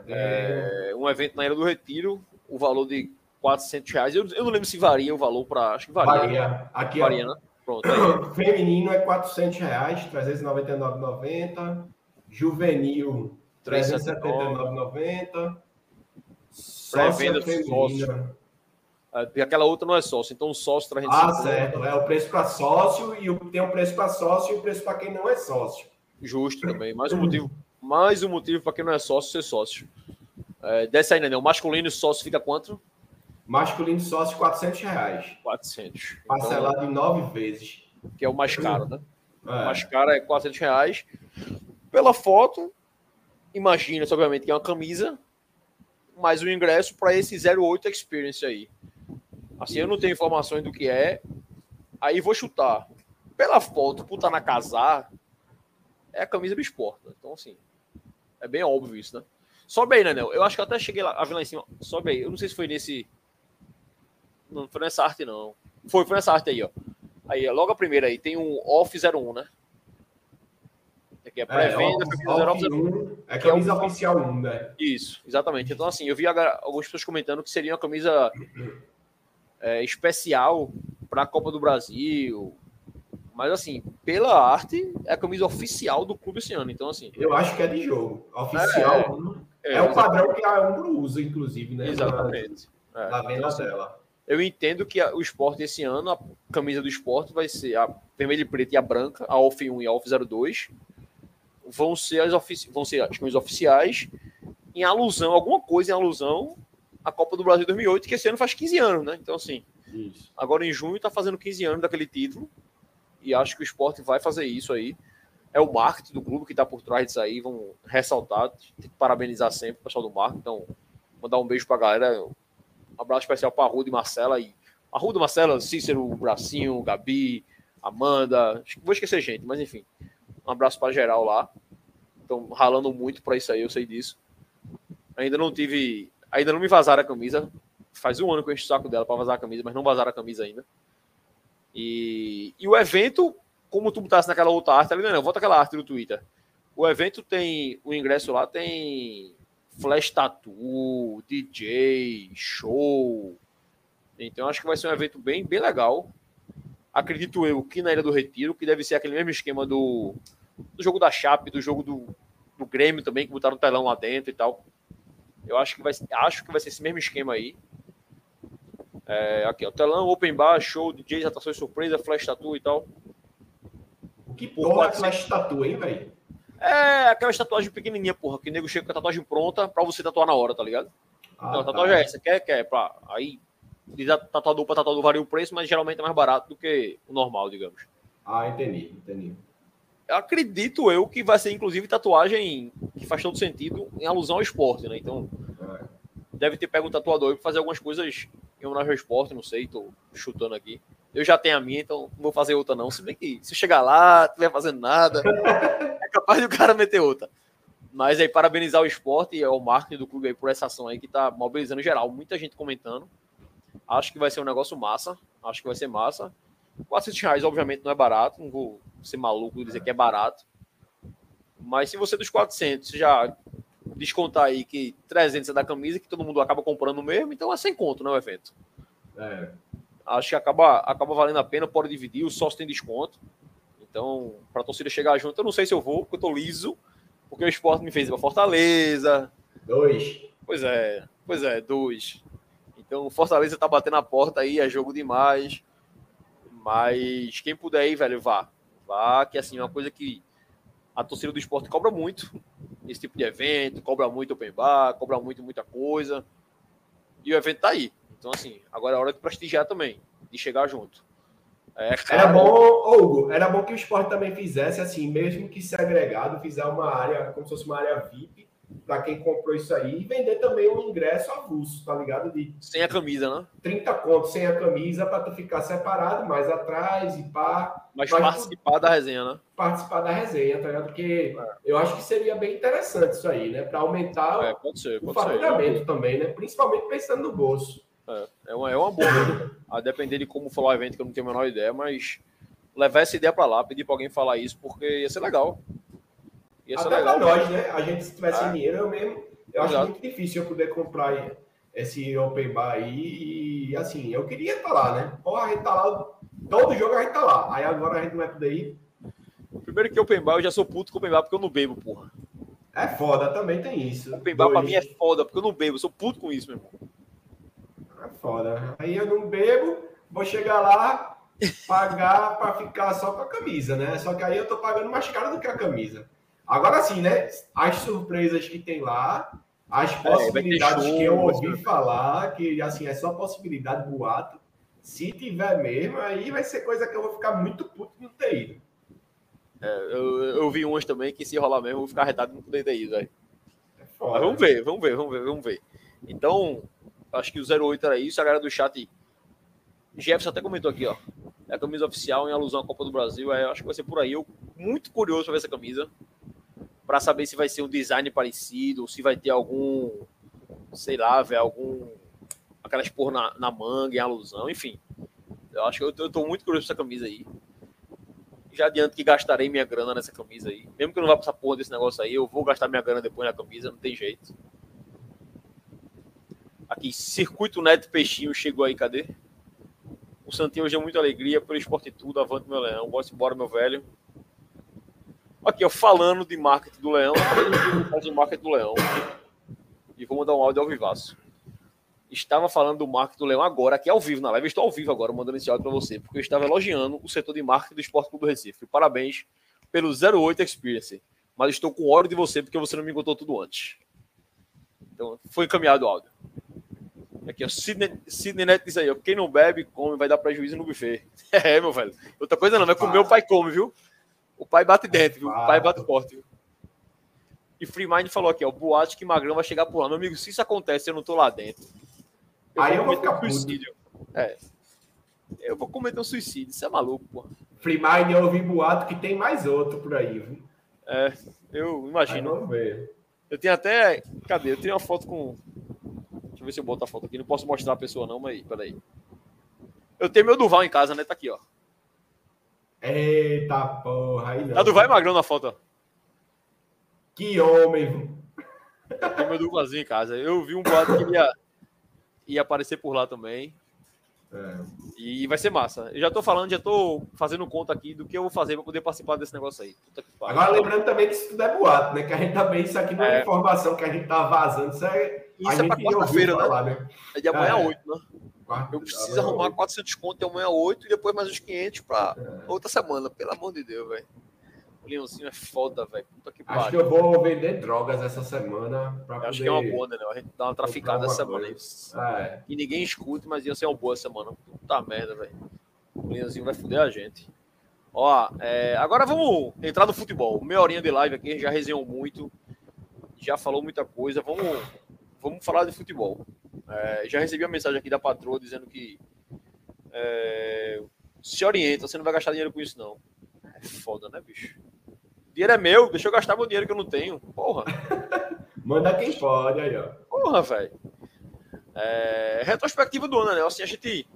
É, um evento na Ilha do Retiro, o valor de 400 reais. Eu, eu não lembro se varia o valor para. Acho que varia. Varia. Aqui, varia, né? Pronto. Aí. Feminino é 400 reais, 399,90. Juvenil, 379,90. Pré-venda feminina. Porque aquela outra não é sócio, então o sócio traz Ah, certo. É o preço para sócio e o, tem o preço para sócio e o preço para quem não é sócio. Justo também. Mais um motivo, mais um motivo para quem não é sócio ser sócio. É, desce aí, né? O masculino sócio fica quanto? Masculino sócio, 400 reais. 400. Parcelado então, em nove vezes. Que é o mais caro, né? É. O mais caro é 400 reais. Pela foto, imagina, obviamente, que é uma camisa, mais um ingresso para esse 08 Experience aí. Assim, eu não tenho informações do que é. Aí vou chutar. Pela foto, puta na casar, é a camisa do esporte. Né? Então, assim, é bem óbvio isso, né? Sobe aí, né, Nel? Eu acho que eu até cheguei lá, a ver lá em cima. Sobe aí. Eu não sei se foi nesse. Não foi nessa arte, não. Foi, foi nessa arte aí, ó. Aí, logo a primeira aí, tem um Off 01, né? Que é pré-venda, é, camisa 01. É camisa é um... oficial 1, né? Isso, exatamente. Então, assim, eu vi algumas pessoas comentando que seria uma camisa é, especial para a Copa do Brasil, mas, assim, pela arte, é a camisa oficial do clube esse ano. Então, assim. Eu acho que é de jogo. Oficial. É, é, é o padrão que a Umbro usa, inclusive, né? Exatamente. Na, é, na venda então, dela. Eu entendo que o esporte esse ano, a camisa do esporte vai ser a vermelha e preta e a branca, a Off 1 e a Off 02. Vão ser as, ofici vão ser as camisas oficiais em alusão, alguma coisa em alusão à Copa do Brasil 2008, que esse ano faz 15 anos, né? Então, assim, Isso. agora em junho está fazendo 15 anos daquele título e acho que o esporte vai fazer isso aí. É o marketing do clube que está por trás disso aí. Vamos ressaltar, tem que parabenizar sempre o pessoal do marketing. Então, mandar um beijo para a galera. Um abraço especial para a Ruda e Marcela. E a Ruda, Marcela, Cícero, Bracinho, Gabi, Amanda. Vou esquecer gente, mas enfim. Um abraço para geral lá. Estão ralando muito para isso aí, eu sei disso. Ainda não tive. Ainda não me vazaram a camisa. Faz um ano que eu encho o saco dela para vazar a camisa, mas não vazaram a camisa ainda. E, e o evento, como tu botasse naquela outra arte ali, não, não, volta aquela arte do Twitter. O evento tem, o ingresso lá tem flash tattoo, DJ, show. Então acho que vai ser um evento bem, bem legal. Acredito eu que na Ilha do Retiro, que deve ser aquele mesmo esquema do, do jogo da Chape, do jogo do, do Grêmio também, que botaram um telão lá dentro e tal. Eu acho que vai, acho que vai ser esse mesmo esquema aí. É, aqui, ó, telão, open bar, show, DJs, atrações surpresa, flash tattoo e tal. Que porra é flash tattoo, hein, velho? É aquela tatuagem pequenininha, porra, que o nego chega com a tatuagem pronta pra você tatuar na hora, tá ligado? Ah, então, a tatuagem tá. é essa, quer, quer, pra, aí, de tatuador pra tatuador varia o preço, mas geralmente é mais barato do que o normal, digamos. Ah, entendi, entendi. Acredito eu que vai ser, inclusive, tatuagem que faz todo sentido em alusão ao esporte, né? Então, deve ter pego um tatuador para fazer algumas coisas em homenagem ao esporte, não sei, tô chutando aqui. Eu já tenho a minha, então não vou fazer outra, não. Se bem que se chegar lá, não estiver fazendo nada, é capaz de o cara meter outra. Mas aí, parabenizar o esporte e o marketing do clube aí por essa ação aí que tá mobilizando geral. Muita gente comentando. Acho que vai ser um negócio massa. Acho que vai ser massa. 400 reais, obviamente, não é barato. Não vou ser maluco e dizer que é barato. Mas se você dos 400 já descontar aí que 300 é da camisa, que todo mundo acaba comprando mesmo, então é sem conto, né, o evento. É. Acho que acaba, acaba valendo a pena, pode dividir, o sócio tem desconto. Então, para a torcida chegar junto, eu não sei se eu vou, porque eu tô liso, porque o esporte me fez ir para Fortaleza. Dois. Pois é, pois é, dois. Então, Fortaleza tá batendo a porta aí, é jogo demais. Mas quem puder ir, velho, vá. Vá, que assim, é uma coisa que a torcida do esporte cobra muito esse tipo de evento, cobra muito open bar, cobra muito muita coisa. E o evento tá aí. Então, assim, agora é hora de prestigiar também, de chegar junto. É, era bom, Hugo, era bom que o esporte também fizesse assim, mesmo que segregado, fizer uma área, como se fosse uma área VIP, para quem comprou isso aí e vender também um ingresso avulso, tá ligado? De sem a camisa, né? 30 contos sem a camisa para tu ficar separado, mais atrás e pá. Mas, mas participar tu... da resenha, né? Participar da resenha, tá ligado? Porque é. eu acho que seria bem interessante isso aí, né? Para aumentar é, pode ser, o pode faturamento ser. também, né? Principalmente pensando no bolso. É, é uma, é uma boa, né? a depender de como falar o evento, que eu não tenho a menor ideia, mas levar essa ideia para lá, pedir para alguém falar isso, porque ia ser legal. Ia Até legal. Pra nós, né? A gente, se tivesse é. dinheiro, eu mesmo. Eu Exato. acho muito difícil eu poder comprar esse Open Bar aí. E assim, eu queria estar lá, né? Porra, a gente tá lá. Todo jogo a gente tá lá. Aí agora a gente não vai poder ir. Primeiro que Open Bar, eu já sou puto com Open Bar porque eu não bebo, porra. É foda, também tem isso. Open Bar Dois. pra mim é foda, porque eu não bebo. Eu sou puto com isso, meu irmão. É foda. Aí eu não bebo, vou chegar lá, pagar para ficar só com a camisa, né? Só que aí eu tô pagando mais caro do que a camisa. Agora sim, né? As surpresas que tem lá, as é, possibilidades é, que eu ouvi falar, que assim, é só possibilidade, boato. Se tiver mesmo, aí vai ser coisa que eu vou ficar muito puto de não ter ido. É, eu, eu vi umas também que se rolar mesmo, eu vou ficar arretado de não poder ter ido, velho. É Mas vamos ver, vamos ver, vamos ver, vamos ver. Então, acho que o 08 era isso, a galera do chat. Jefferson até comentou aqui, ó. É a camisa oficial em alusão à Copa do Brasil. É, acho que vai ser por aí. Eu muito curioso para ver essa camisa. Para saber se vai ser um design parecido, se vai ter algum, sei lá, velho, algum. Aquelas por na, na manga em alusão, enfim. Eu acho que eu, eu tô muito curioso pra essa camisa aí. Já adianto que gastarei minha grana nessa camisa aí. Mesmo que eu não vá passar porra desse negócio aí, eu vou gastar minha grana depois na camisa, não tem jeito. Aqui, Circuito Neto Peixinho chegou aí, cadê? O Santinho hoje é muita alegria pelo esporte tudo, avante meu leão. Bora embora, meu velho. Aqui, ó, falando de marketing do leão, faz o marketing do leão. E vou mandar um áudio ao vivaço. Estava falando do marketing do leão agora, aqui ao vivo na live. estou ao vivo agora, mandando esse áudio para você, porque eu estava elogiando o setor de marketing do Esporte Clube do Recife. Parabéns pelo 08 Experience. Mas estou com ódio de você, porque você não me contou tudo antes. Então, foi encaminhado o áudio. Aqui, ó. Sidney, Sidney Neto diz aí, ó. Quem não bebe, come, vai dar prejuízo no buffet. É, meu velho. Outra coisa não, vai comer, o pai come, viu? O pai bate dentro, viu? O pai bate forte, viu? E Free Mind falou aqui, ó. Boate que Magrão vai chegar por lá. Meu amigo, se isso acontece, eu não tô lá dentro. Eu aí vou eu vou ficar um suicídio. É. Eu vou cometer um suicídio. Isso é maluco, pô. Free Mind, eu ouvi boato que tem mais outro por aí, viu? É, eu imagino. Aí vamos ver. Eu tenho até. Cadê? Eu tenho uma foto com Deixa eu ver se eu boto a foto aqui. Não posso mostrar a pessoa, não, mas peraí. Eu tenho meu Duval em casa, né? Tá aqui, ó. Eita porra. Aí não. Tá Duval e Magrão na foto. Que homem. Eu tenho meu Duvalzinho em casa. Eu vi um boato que ia, ia aparecer por lá também. É. E vai ser massa. Eu já tô falando, já tô fazendo conta aqui do que eu vou fazer para poder participar desse negócio aí. Agora lembrando também que isso tudo é boato, né? Que a gente também, isso aqui não é, é informação que a gente tá vazando, isso é. Isso é para quarta-feira, né? né? É de amanhã é. 8, né? Eu preciso arrumar 8. 400 conto amanhã 8 e depois mais uns 500 para é. outra semana, pelo amor de Deus, velho. O Leãozinho é foda, velho. Acho que eu vou vender drogas essa semana. Pra poder... Acho que é uma boa, né? A gente dá uma traficada essa semana. É. E ninguém escute, mas ia ser uma boa semana. Puta merda, velho. O Leãozinho vai foder a gente. Ó, é... agora vamos entrar no futebol. Meia horinha de live aqui, já resenhou muito. Já falou muita coisa. Vamos, vamos falar de futebol. É... já recebi uma mensagem aqui da patroa dizendo que é... se orienta, você não vai gastar dinheiro com isso, não. É foda, né, bicho? dinheiro é meu, deixa eu gastar meu dinheiro que eu não tenho. Porra. Manda quem pode aí, ó. Porra, velho. É, retrospectiva do ano, né? Assim, a gente.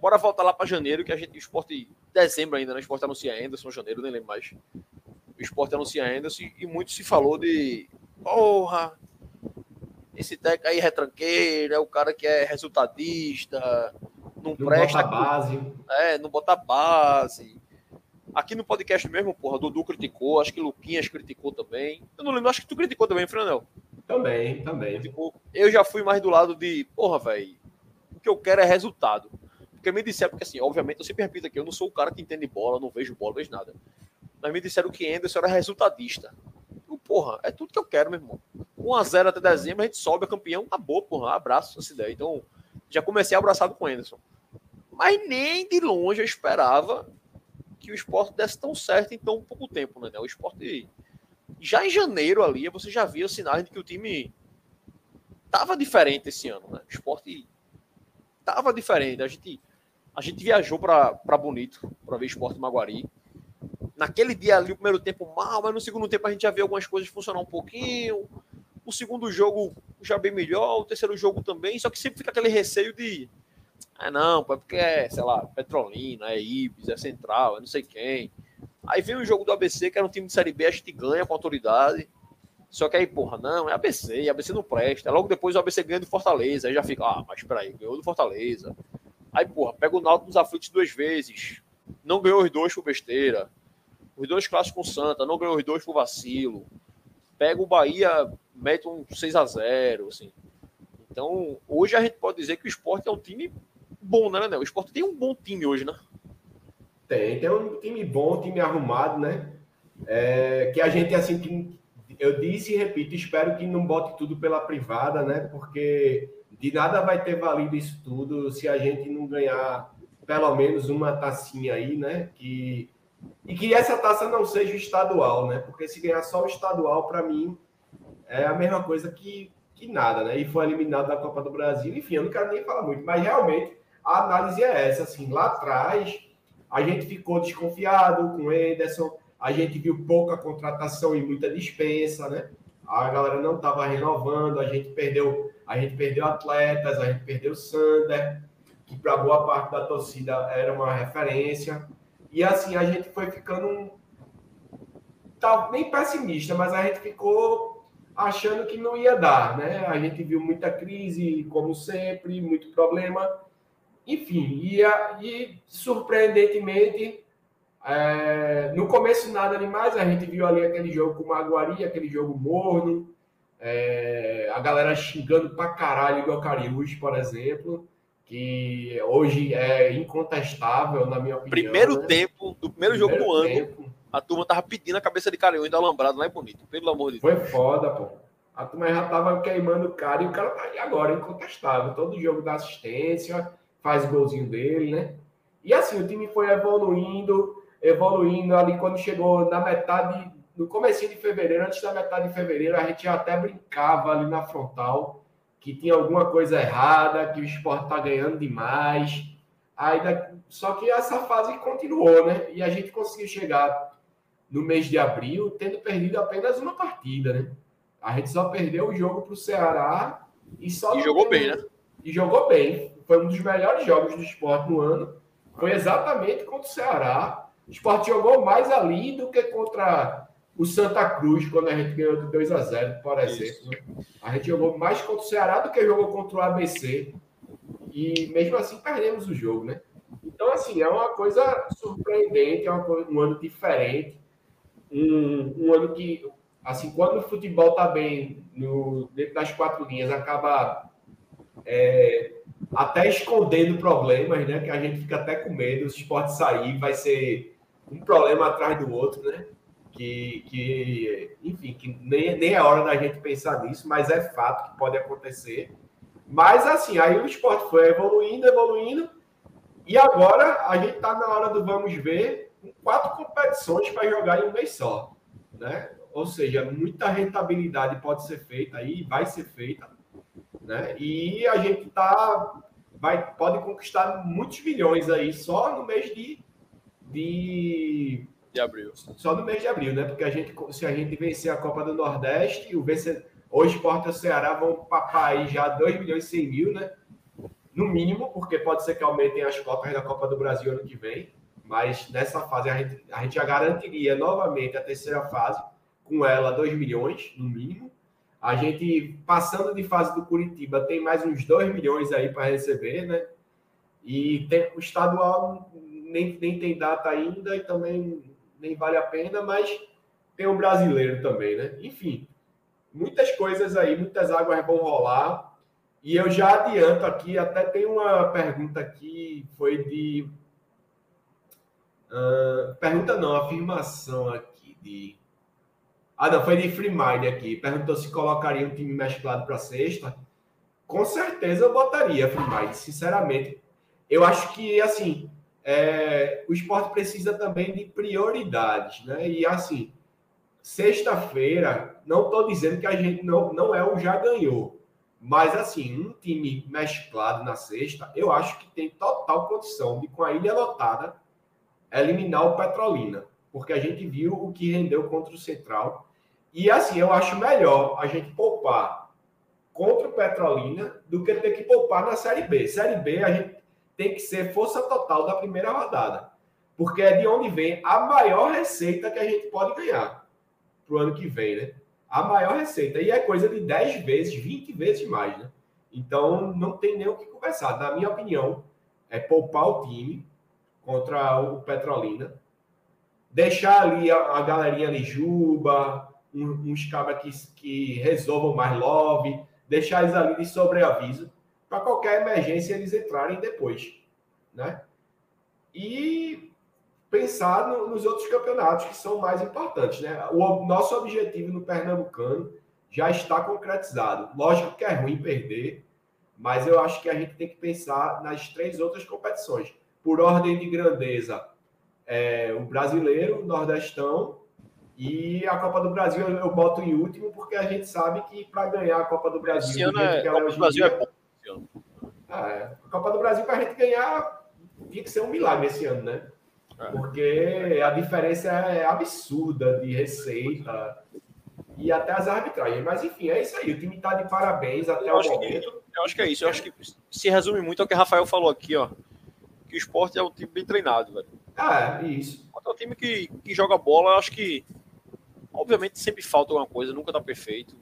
Bora voltar lá para janeiro, que a gente. O esporte. Dezembro ainda, né? O esporte anuncia Anderson, janeiro, nem lembro mais. O esporte anuncia Anderson e muito se falou de. Porra! Esse técnico aí é retranqueiro, é o cara que é resultadista, não, não presta. Bota base. É, não bota base. Aqui no podcast mesmo, porra, Dudu criticou, acho que Luquinhas criticou também. Eu não lembro, acho que tu criticou também, Franel. Também, também. Criticou. Eu já fui mais do lado de, porra, velho, o que eu quero é resultado. Porque me disseram, porque assim, obviamente, eu sempre repito aqui, eu não sou o cara que entende bola, não vejo bola, vejo nada. Mas me disseram que Anderson era resultadista. Eu, porra, é tudo que eu quero, meu irmão. 1x0 até dezembro, a gente sobe a campeão, acabou, porra, abraço essa ideia. Então, já comecei abraçado com o Anderson. Mas nem de longe eu esperava que o esporte desse tão certo em tão pouco tempo, né? O esporte. Já em janeiro ali, você já via sinais de que o time tava diferente esse ano, né? O esporte tava diferente. A gente, a gente viajou para Bonito para ver esporte Maguari. Naquele dia ali, o primeiro tempo mal, mas no segundo tempo a gente já vê algumas coisas funcionar um pouquinho. O segundo jogo já bem melhor, o terceiro jogo também, só que sempre fica aquele receio de ah, não, é porque é, sei lá, Petrolina, é Ibis, é Central, é não sei quem. Aí vem o jogo do ABC, que era um time de Série B, a gente ganha com autoridade. Só que aí, porra, não, é ABC, ABC não presta. Logo depois o ABC ganha do Fortaleza, aí já fica, ah, mas peraí, ganhou do Fortaleza. Aí, porra, pega o Náutico nos aflitos duas vezes. Não ganhou os dois por besteira. Os dois clássicos com o Santa, não ganhou os dois por vacilo. Pega o Bahia, mete um 6 a 0 assim. Então, hoje a gente pode dizer que o esporte é um time bom, né, Léo? O esporte tem um bom time hoje, né? Tem, tem um time bom, um time arrumado, né? É, que a gente, assim, que eu disse e repito, espero que não bote tudo pela privada, né? Porque de nada vai ter valido isso tudo se a gente não ganhar pelo menos uma tacinha aí, né? Que, e que essa taça não seja estadual, né? Porque se ganhar só o estadual, para mim, é a mesma coisa que, que nada, né? E foi eliminado da Copa do Brasil. Enfim, eu não quero nem falar muito, mas realmente a análise é essa. Assim, lá atrás, a gente ficou desconfiado com o Ederson, a gente viu pouca contratação e muita dispensa, né? A galera não estava renovando, a gente perdeu, a gente perdeu atletas, a gente perdeu Sander, que para boa parte da torcida era uma referência. E assim, a gente foi ficando tá nem pessimista, mas a gente ficou achando que não ia dar, né? A gente viu muita crise, como sempre, muito problema. Enfim, e, e surpreendentemente, é, no começo nada demais, a gente viu ali aquele jogo com Maguari, aquele jogo morno, é, a galera xingando pra caralho do Cariús, por exemplo, que hoje é incontestável, na minha opinião. Primeiro né? tempo, do primeiro, primeiro jogo do tempo. A turma tava pedindo a cabeça de Cariús da Alambrado lá em Bonito, pelo amor de Deus. Foi foda, pô. A turma já tava queimando o cara e o cara tá aí agora, incontestável. Todo jogo da assistência, faz o golzinho dele, né? E assim, o time foi evoluindo, evoluindo ali quando chegou na metade, no começo de fevereiro, antes da metade de fevereiro, a gente até brincava ali na frontal que tinha alguma coisa errada, que o esporte tá ganhando demais. Aí, só que essa fase continuou, né? E a gente conseguiu chegar no mês de abril tendo perdido apenas uma partida, né? A gente só perdeu o jogo para o Ceará e só. E jogou bem, né? E jogou bem. Foi um dos melhores jogos do esporte no ano. Foi exatamente contra o Ceará. O esporte jogou mais ali do que contra o Santa Cruz, quando a gente ganhou de 2 a 0 por exemplo. Né? A gente jogou mais contra o Ceará do que jogou contra o ABC. E mesmo assim perdemos o jogo, né? Então, assim, é uma coisa surpreendente, é uma coisa, um ano diferente. Um, um ano que, assim, quando o futebol está bem no, dentro das quatro linhas, acaba é, até escondendo problemas, né? Que a gente fica até com medo. Se o esporte sair, vai ser um problema atrás do outro, né? Que, que enfim, que nem, nem é hora da gente pensar nisso, mas é fato que pode acontecer. Mas assim, aí o esporte foi evoluindo, evoluindo, e agora a gente está na hora do vamos ver, quatro competições para jogar em um mês só, né? Ou seja, muita rentabilidade pode ser feita aí, vai ser feita né? E a gente tá, vai, pode conquistar muitos milhões aí só no mês de, de, de abril. Só no mês de abril, né? Porque a gente, se a gente vencer a Copa do Nordeste, o vencer, hoje Porta o Ceará vão papar aí já 2 milhões e 100 mil, né? No mínimo, porque pode ser que aumentem as copas da Copa do Brasil ano que vem. Mas nessa fase a gente, a gente já garantiria novamente a terceira fase, com ela 2 milhões, no mínimo. A gente, passando de fase do Curitiba, tem mais uns 2 milhões aí para receber, né? E tem, o estadual nem, nem tem data ainda e também nem vale a pena, mas tem o brasileiro também, né? Enfim, muitas coisas aí, muitas águas vão rolar. E eu já adianto aqui, até tem uma pergunta aqui, foi de. Uh, pergunta não, afirmação aqui de ah, não, foi de Free Mind aqui. Perguntou se colocaria um time mesclado para sexta. Com certeza eu botaria Free Mind, sinceramente. Eu acho que, assim, é, o esporte precisa também de prioridades, né? E, assim, sexta-feira, não estou dizendo que a gente não, não é o já ganhou. Mas, assim, um time mesclado na sexta, eu acho que tem total condição de, com a ilha lotada, eliminar o Petrolina. Porque a gente viu o que rendeu contra o Central e assim, eu acho melhor a gente poupar contra o Petrolina do que ter que poupar na Série B. Série B, a gente tem que ser força total da primeira rodada. Porque é de onde vem a maior receita que a gente pode ganhar para o ano que vem, né? A maior receita. E é coisa de 10 vezes, 20 vezes mais, né? Então, não tem nem o que conversar. Na minha opinião, é poupar o time contra o Petrolina. Deixar ali a, a galerinha de Juba, uns cabras que, que resolvam mais love, deixar eles ali de sobreaviso, para qualquer emergência eles entrarem depois, né? E pensar no, nos outros campeonatos que são mais importantes, né? O nosso objetivo no Pernambucano já está concretizado. Lógico que é ruim perder, mas eu acho que a gente tem que pensar nas três outras competições. Por ordem de grandeza, é, o brasileiro, o nordestão e a Copa do Brasil eu, boto em último, porque a gente sabe que para ganhar a Copa do Brasil, Esse ano é, Copa do Brasil dia, é bom. É, a Copa do Brasil, para a gente ganhar, tinha que ser um milagre esse ano, né? É. Porque a diferença é absurda de receita e até as arbitragens. Mas enfim, é isso aí. O time está de parabéns até eu o momento. Que, eu acho que é isso. Eu acho que se resume muito ao que o Rafael falou aqui, ó. Que o esporte é um time bem treinado, velho. Ah, é, isso. É um time que, que joga bola, eu acho que. Obviamente sempre falta alguma coisa, nunca tá perfeito.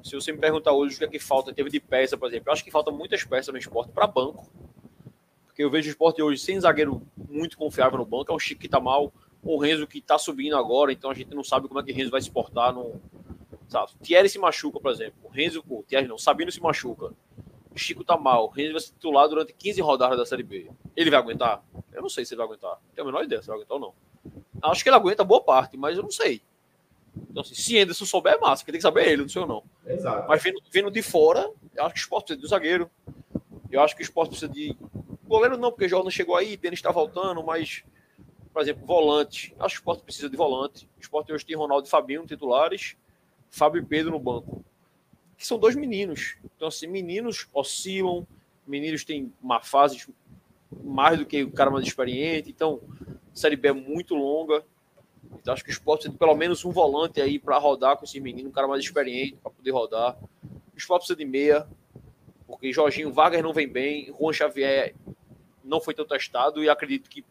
Se você me perguntar hoje o que é que falta, teve de peça, por exemplo, eu acho que falta muitas peças no esporte para banco. Porque eu vejo o esporte hoje sem zagueiro muito confiável no banco. É um Chico que tá mal, o Renzo que tá subindo agora, então a gente não sabe como é que o Renzo vai se portar. No... Sabe? Thierry se machuca, por exemplo. O Renzo, o Thierry não, Sabino se machuca. O Chico tá mal. O vai se titular durante 15 rodadas da Série B. Ele vai aguentar? Eu não sei se ele vai aguentar. Tenho a menor ideia se ele vai aguentar ou não. Acho que ele aguenta boa parte, mas eu não sei. Então, assim, se Anderson souber, é massa, que tem que saber ele, não sei ou não. Exato. Mas vindo, vindo de fora, eu acho que o esporte precisa de um zagueiro. Eu acho que o esporte precisa de. Goleiro não, porque o Jordan chegou aí, Denis está voltando, mas, por exemplo, volante. Acho que o esporte precisa de volante. O esporte hoje tem Ronaldo e Fabinho titulares, Fábio e Pedro no banco. Que são dois meninos. Então, assim, meninos oscilam, meninos têm uma fase mais do que o cara mais experiente. Então, Série B é muito longa. Então, acho que o esporte precisa pelo menos um volante aí para rodar com esse menino, um cara mais experiente para poder rodar. O esporte precisa de meia, porque Jorginho Wagner não vem bem, Juan Xavier não foi tão testado e acredito que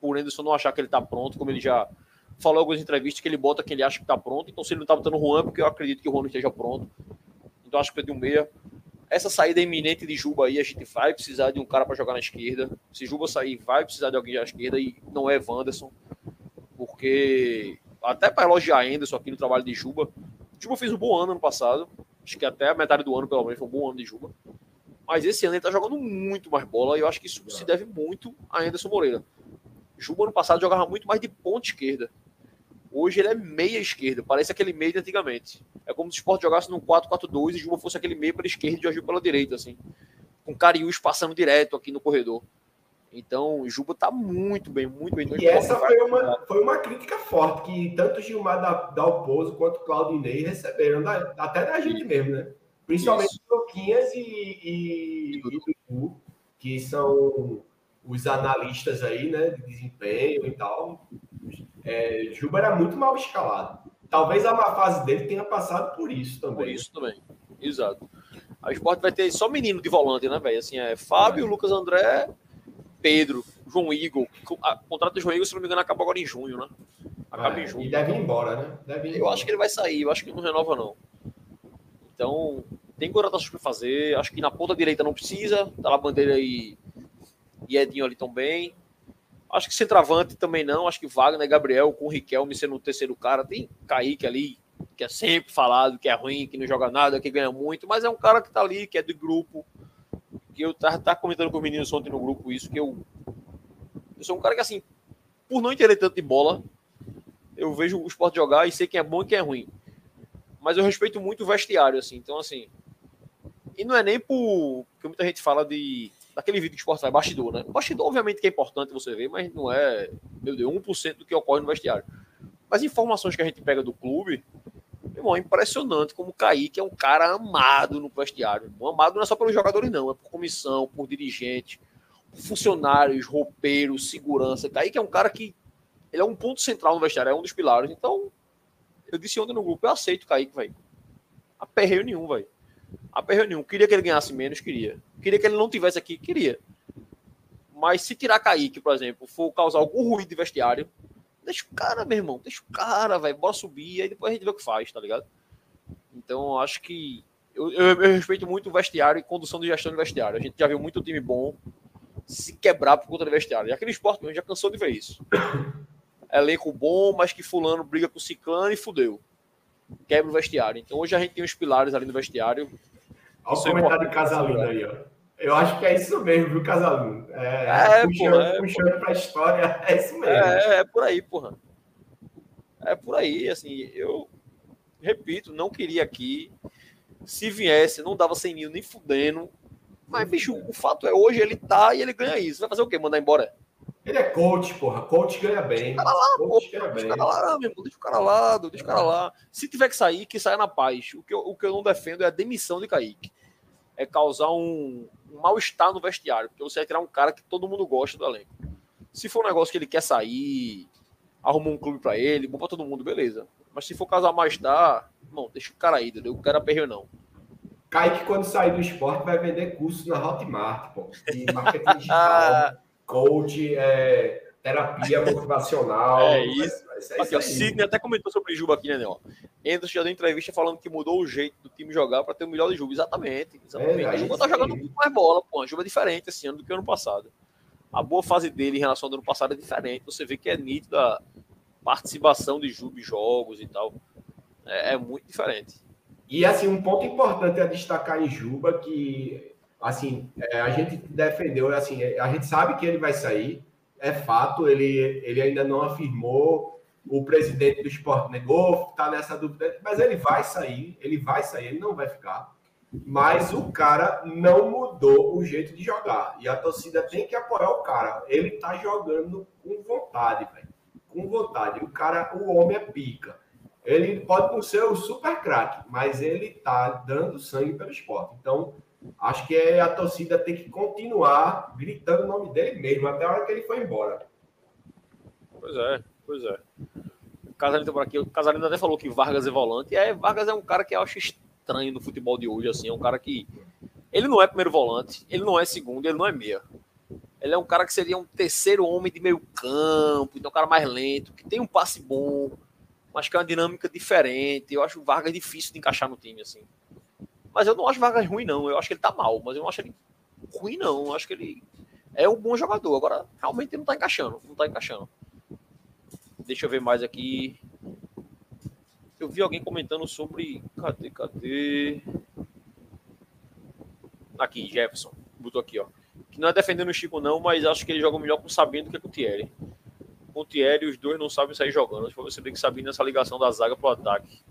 por Anderson não achar que ele está pronto, como ele já falou em algumas entrevistas, que ele bota que ele acha que está pronto. Então, se ele não está botando o Juan, é porque eu acredito que o Juan não esteja pronto. Então, acho que de um meia. Essa saída iminente de Juba aí, a gente vai precisar de um cara para jogar na esquerda. Se Juba sair, vai precisar de alguém na esquerda e não é Wanderson porque até para elogiar ainda isso aqui no trabalho de Juba, Juba fez um bom ano ano passado, acho que até a metade do ano, pelo menos, foi um bom ano de Juba. Mas esse ano ele está jogando muito mais bola e eu acho que isso se deve muito a Anderson Moreira. Juba ano passado jogava muito mais de ponta esquerda. Hoje ele é meia esquerda, parece aquele meio de antigamente. É como se o Sport jogasse num 4-4-2 e Juba fosse aquele meio pela esquerda e Jorginho pela direita, assim. Com Cariús passando direto aqui no corredor. Então, o Juba tá muito bem, muito bem. E essa foi uma, foi uma crítica forte que tanto Gilmar da, Dalpozo quanto Claudinei receberam, da, até da gente mesmo, né? Principalmente Luquinhas e, e, e Dudu, que são os analistas aí, né, de desempenho e tal. É, Juba era muito mal escalado. Talvez a má fase dele tenha passado por isso também. Por isso também, exato. A Sport vai ter só menino de volante, né, velho? Assim, é Fábio, é. Lucas André Pedro, João Igor. O contrato do João Igor, se não me engano, acaba agora em junho, né? Acaba é, em junho. E deve ir embora, né? Deve ir eu acho que ele vai sair, eu acho que não renova, não. Então, tem contratações para fazer. Acho que na ponta direita não precisa. Tá lá Bandeira e, e Edinho ali também. Acho que centroavante também não. Acho que Wagner Gabriel com o Riquelme sendo o terceiro cara. Tem Kaique ali, que é sempre falado que é ruim, que não joga nada, que ganha muito. Mas é um cara que tá ali, que é do grupo que eu tava, tava comentando com os meninos ontem no grupo isso, que eu, eu sou um cara que, assim, por não entender tanto de bola, eu vejo o esporte jogar e sei quem é bom e quem é ruim. Mas eu respeito muito o vestiário, assim. Então, assim. E não é nem por. Porque muita gente fala de. Daquele vídeo que o esporte faz, bastidor, né? Bastidor, obviamente, que é importante você ver, mas não é, meu Deus, 1% do que ocorre no vestiário. Mas informações que a gente pega do clube, Irmão, é impressionante como o Kaique é um cara amado no vestiário. Amado não é só pelos jogadores, não. É por comissão, por dirigente, por funcionários, roupeiros, segurança. Kaique é um cara que ele é um ponto central no vestiário, é um dos pilares. Então, eu disse ontem no grupo, eu aceito o Kaique, velho. Aperreio nenhum, velho. Aperreio nenhum. Queria que ele ganhasse menos, queria. Queria que ele não tivesse aqui, queria. Mas se tirar Kaique, por exemplo, for causar algum ruído de vestiário, Deixa o cara, meu irmão. Deixa o cara, vai. Bora subir. Aí depois a gente vê o que faz, tá ligado? Então, acho que. Eu, eu, eu, respeito muito o vestiário e condução de gestão de vestiário. A gente já viu muito time bom se quebrar por conta do vestiário. E aquele esporte mesmo já cansou de ver isso. Elenco bom, mas que fulano briga com ciclano e fudeu. Quebra o vestiário. Então hoje a gente tem os pilares ali no vestiário. Olha o é comentário de Casalino aí, ó. Eu acho que é isso mesmo, viu, Casaluno? É, é, puxando, porra, é, puxando porra. pra história, é isso mesmo. É, é por aí, porra. É por aí, assim, eu repito, não queria aqui. Se viesse, não dava 100 mil nem fudendo. Mas, bicho, o fato é, hoje ele tá e ele ganha isso. Vai fazer o quê? Mandar embora? Ele é coach, porra. Coach ganha bem. Deixa o cara lá, coach porra, ganha deixa bem. cara lá, meu irmão. Deixa o cara lá, deixa o cara lá. Se tiver que sair, que saia na paz. O que eu, o que eu não defendo é a demissão de Kaique. É causar um, um mal-estar no vestiário. Porque você vai tirar um cara que todo mundo gosta do elenco. Se for um negócio que ele quer sair, arrumar um clube para ele, bom pra todo mundo, beleza. Mas se for causar mal-estar, não, deixa o cara aí, entendeu? O cara perreu não. Kaique, quando sair do esporte, vai vender curso na Hotmart, pô. De marketing digital. coach, é, terapia motivacional. É isso. é aqui, o Sidney até comentou sobre Juba aqui, né, Neo? Anderson já deu entrevista falando que mudou o jeito do time jogar para ter o melhor de Juba. Exatamente. exatamente. É, a Juba tá jogando muito mais bola, pô. A Juba é diferente esse ano do que ano passado. A boa fase dele em relação ao ano passado é diferente. Você vê que é nítido a participação de Juba em jogos e tal. É, é muito diferente. E assim, um ponto importante a destacar em Juba que assim, é, a gente defendeu, assim, a gente sabe que ele vai sair, é fato, ele, ele ainda não afirmou, o presidente do esporte negou, está nessa dúvida, mas ele vai sair, ele vai sair, ele não vai ficar. Mas o cara não mudou o jeito de jogar. E a torcida tem que apoiar o cara. Ele tá jogando com vontade, velho. Com vontade. O cara, o homem é pica. Ele pode não ser o super craque, mas ele tá dando sangue pelo esporte. Então, acho que é, a torcida tem que continuar gritando o nome dele mesmo, até a hora que ele foi embora. Pois é, pois é. O Casarinho por aqui. O Casarinho até falou que Vargas é volante. É, Vargas é um cara que eu acho estranho no futebol de hoje, assim. É um cara que. Ele não é primeiro volante, ele não é segundo, ele não é meia. Ele é um cara que seria um terceiro homem de meio campo, então um cara mais lento, que tem um passe bom, mas que é uma dinâmica diferente. Eu acho o Vargas difícil de encaixar no time, assim. Mas eu não acho Vargas ruim, não. Eu acho que ele tá mal, mas eu não acho ele ruim, não. Eu acho que ele é um bom jogador. Agora, realmente não tá encaixando. Não tá encaixando. Deixa eu ver mais aqui. Eu vi alguém comentando sobre. Cadê, cadê? Aqui, Jefferson. Botou aqui, ó. Que não é defendendo o Chico, não, mas acho que ele joga melhor com Sabino que com o Thierry. Com o Thierry, os dois não sabem sair jogando. Acho que você vê que Sabino nessa ligação da zaga pro ataque.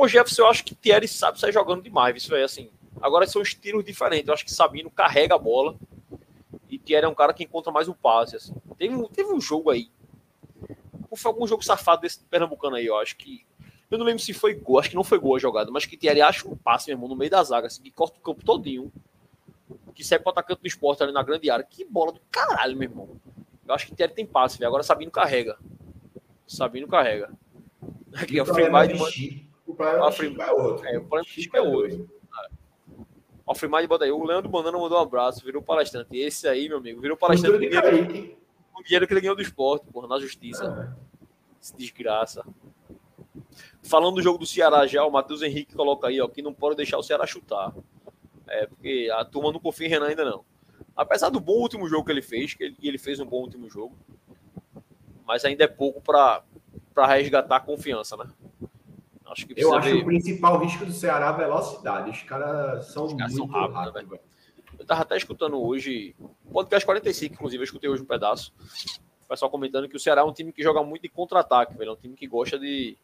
O Jefferson, eu acho que Thierry sabe sair jogando demais, isso é assim. Agora são estilos diferentes. Eu acho que Sabino carrega a bola e Thierry é um cara que encontra mais o passe. Assim. Teve, um, teve um jogo aí. Foi algum jogo safado desse pernambucano aí, eu acho que. Eu não lembro se foi gol, acho que não foi gol a jogada, mas que Thierry acha um passe, meu irmão, no meio da zaga, assim, que corta o campo todinho. Que segue pro atacante do esporte ali na grande área. Que bola do caralho, meu irmão. Eu acho que Thierry tem passe, velho. Agora Sabino carrega. Sabino carrega. Aqui, o Fremar de problema do é outro. É, o problema do Chico é outro. De Botaí. O Leandro Banana mandou um abraço, virou palestrante. Esse aí, meu amigo, virou palestrante com dinheiro, o dinheiro que ele ganhou do esporte, porra, na justiça. É. Desgraça. Falando do jogo do Ceará já, o Matheus Henrique coloca aí, ó, que não pode deixar o Ceará chutar. É, porque a turma não confia em Renan ainda não. Apesar do bom último jogo que ele fez, que ele, ele fez um bom último jogo, mas ainda é pouco para resgatar a confiança, né? Acho que eu acho ver... o principal risco do Ceará é a velocidade. Os caras são Os caras muito são rápidos. Rápido, eu tava até escutando hoje, podcast 45, inclusive, eu escutei hoje um pedaço. O pessoal comentando que o Ceará é um time que joga muito de contra-ataque, velho. É um time que gosta de.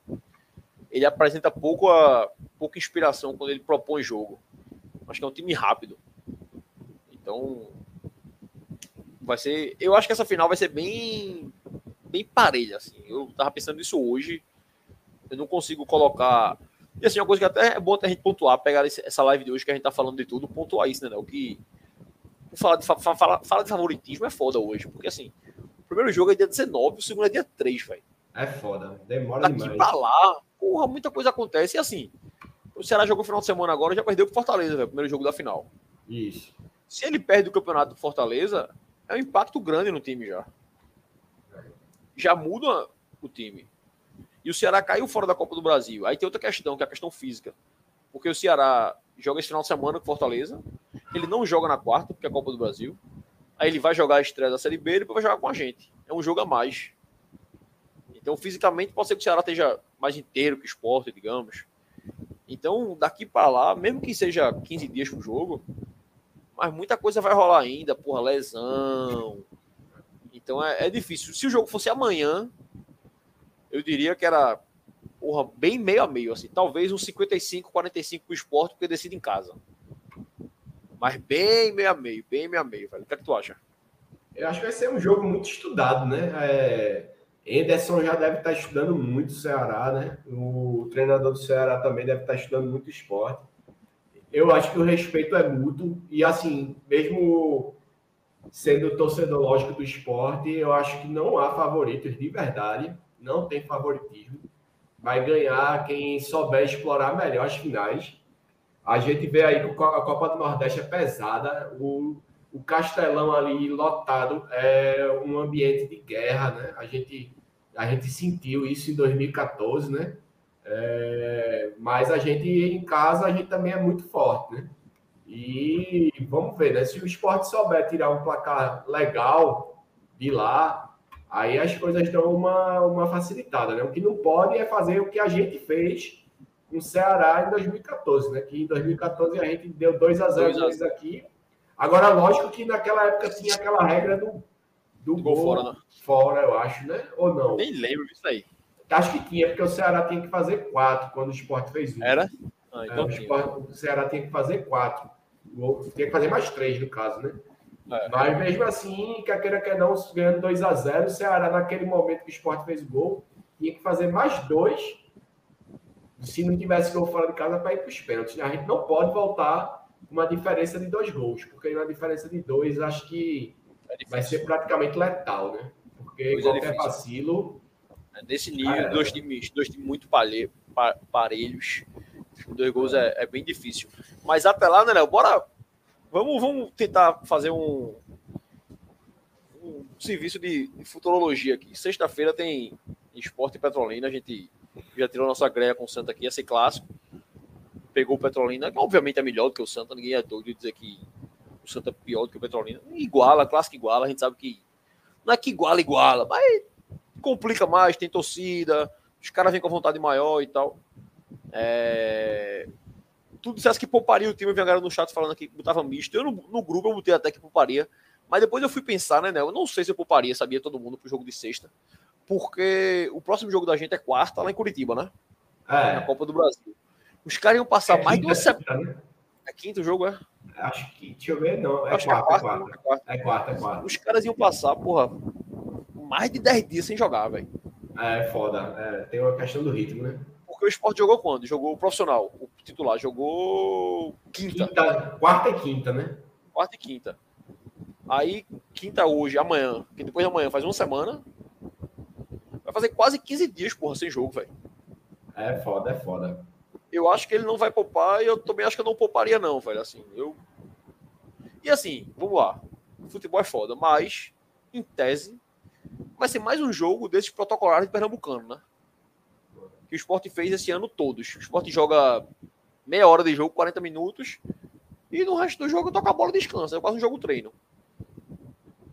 Ele apresenta pouco a... pouca inspiração quando ele propõe jogo. Acho que é um time rápido. Então. Vai ser. Eu acho que essa final vai ser bem. bem parelha, assim. Eu tava pensando nisso hoje eu não consigo colocar. E assim, uma coisa que até é bom a gente pontuar, pegar essa live de hoje que a gente tá falando de tudo, pontuar isso, né, O que. Falar de, fala, fala de favoritismo é foda hoje, porque assim, o primeiro jogo é dia 19, o segundo é dia 3, velho. É foda, demora Daqui demais. pra lá, porra, muita coisa acontece. E assim, o Ceará jogou final de semana agora, já perdeu pro Fortaleza, velho, primeiro jogo da final. Isso. Se ele perde o campeonato do Fortaleza, é um impacto grande no time já. Já muda o time. E o Ceará caiu fora da Copa do Brasil. Aí tem outra questão, que é a questão física. Porque o Ceará joga esse final de semana com Fortaleza. Ele não joga na quarta, porque é a Copa do Brasil. Aí ele vai jogar a estreia da Série B e depois vai jogar com a gente. É um jogo a mais. Então, fisicamente, pode ser que o Ceará esteja mais inteiro que o esporte, digamos. Então, daqui para lá, mesmo que seja 15 dias pro jogo, Mas muita coisa vai rolar ainda, porra, lesão. Então é, é difícil. Se o jogo fosse amanhã, eu diria que era porra, bem meio a meio, assim. Talvez um 55, 45 pro esporte, porque decide em casa. Mas bem meio a meio, bem meio a meio, velho. O que, é que tu acha? Eu acho que vai ser um jogo muito estudado, né? É... Anderson já deve estar estudando muito o Ceará, né? O treinador do Ceará também deve estar estudando muito o esporte. Eu acho que o respeito é mútuo. E assim, mesmo sendo torcedor lógico do esporte, eu acho que não há favoritos de verdade. Não tem favoritismo. Vai ganhar quem souber explorar melhor as finais. A gente vê aí que a Copa do Nordeste é pesada. O o Castelão ali lotado é um ambiente de guerra, né? A gente, a gente sentiu isso em 2014, né? É, mas a gente em casa a gente também é muito forte, né? E vamos ver, né? Se o esporte souber tirar um placar legal de lá, aí as coisas dão uma, uma facilitada, né? O que não pode é fazer o que a gente fez com o Ceará em 2014, né? Que em 2014 a gente deu 2 a 0 aqui Agora, lógico que naquela época tinha aquela regra do, do gol, gol fora, né? fora, eu acho, né? Ou não? Nem lembro disso aí. Acho que tinha, porque o Ceará tinha que fazer quatro quando o Sport fez um. Era? Ah, então é, o, Sport, o Ceará tinha que fazer quatro. Tinha que fazer mais três, no caso, né? É. Mas mesmo assim, quer queira que não, ganhando 2 a 0 o Ceará, naquele momento que o Sport fez o gol, tinha que fazer mais dois se não tivesse gol fora de casa para ir para os pênaltis. A gente não pode voltar uma diferença de dois gols, porque uma diferença de dois acho que é vai ser praticamente letal, né? Porque pois é qualquer é vacilo. Nesse nível, ah, dois, times, dois times muito parelhos, dois gols é, é, bem difícil. Mas até lá, né, Léo? Bora. Vamos, vamos tentar fazer um, um serviço de, de futurologia aqui. Sexta-feira tem Esporte Petrolina. A gente já tirou nossa greia com o Santa aqui, esse clássico pegou o Petrolina, que obviamente é melhor do que o Santa, ninguém é doido de dizer que o Santa é pior do que o Petrolina. Iguala, clássico iguala, a gente sabe que não é que iguala, iguala, mas complica mais, tem torcida, os caras vêm com vontade maior e tal. É... Tu dissesse que pouparia o time, eu vi a galera no chat falando que botava misto. Eu no, no, grupo eu botei até que pouparia, mas depois eu fui pensar, né, né? Eu não sei se eu pouparia, sabia todo mundo pro jogo de sexta, porque o próximo jogo da gente é quarta lá em Curitiba, né? É. Na Copa do Brasil. Os caras iam passar é mais de uma semana. Né? É quinto jogo, é? Acho que, deixa eu ver, não. É, Acho quarto, é, quarto, é, quarto. é quarto, é quarto. Os caras iam passar, porra, mais de 10 dias sem jogar, velho. É, foda. É, tem uma questão do ritmo, né? Porque o esporte jogou quando? Jogou o profissional, o titular, jogou quinta. quinta. Quarta e quinta, né? Quarta e quinta. Aí, quinta hoje, amanhã, que depois de amanhã faz uma semana. Vai fazer quase 15 dias, porra, sem jogo, velho. É foda, é foda eu acho que ele não vai poupar e eu também acho que eu não pouparia, não, velho. Assim, eu. E assim, vamos lá. Futebol é foda, mas, em tese, vai ser mais um jogo desses protocolares de Pernambucano, né? Que o esporte fez esse ano todos. O esporte joga meia hora de jogo, 40 minutos, e no resto do jogo toca a bola e descansa. É quase um jogo treino.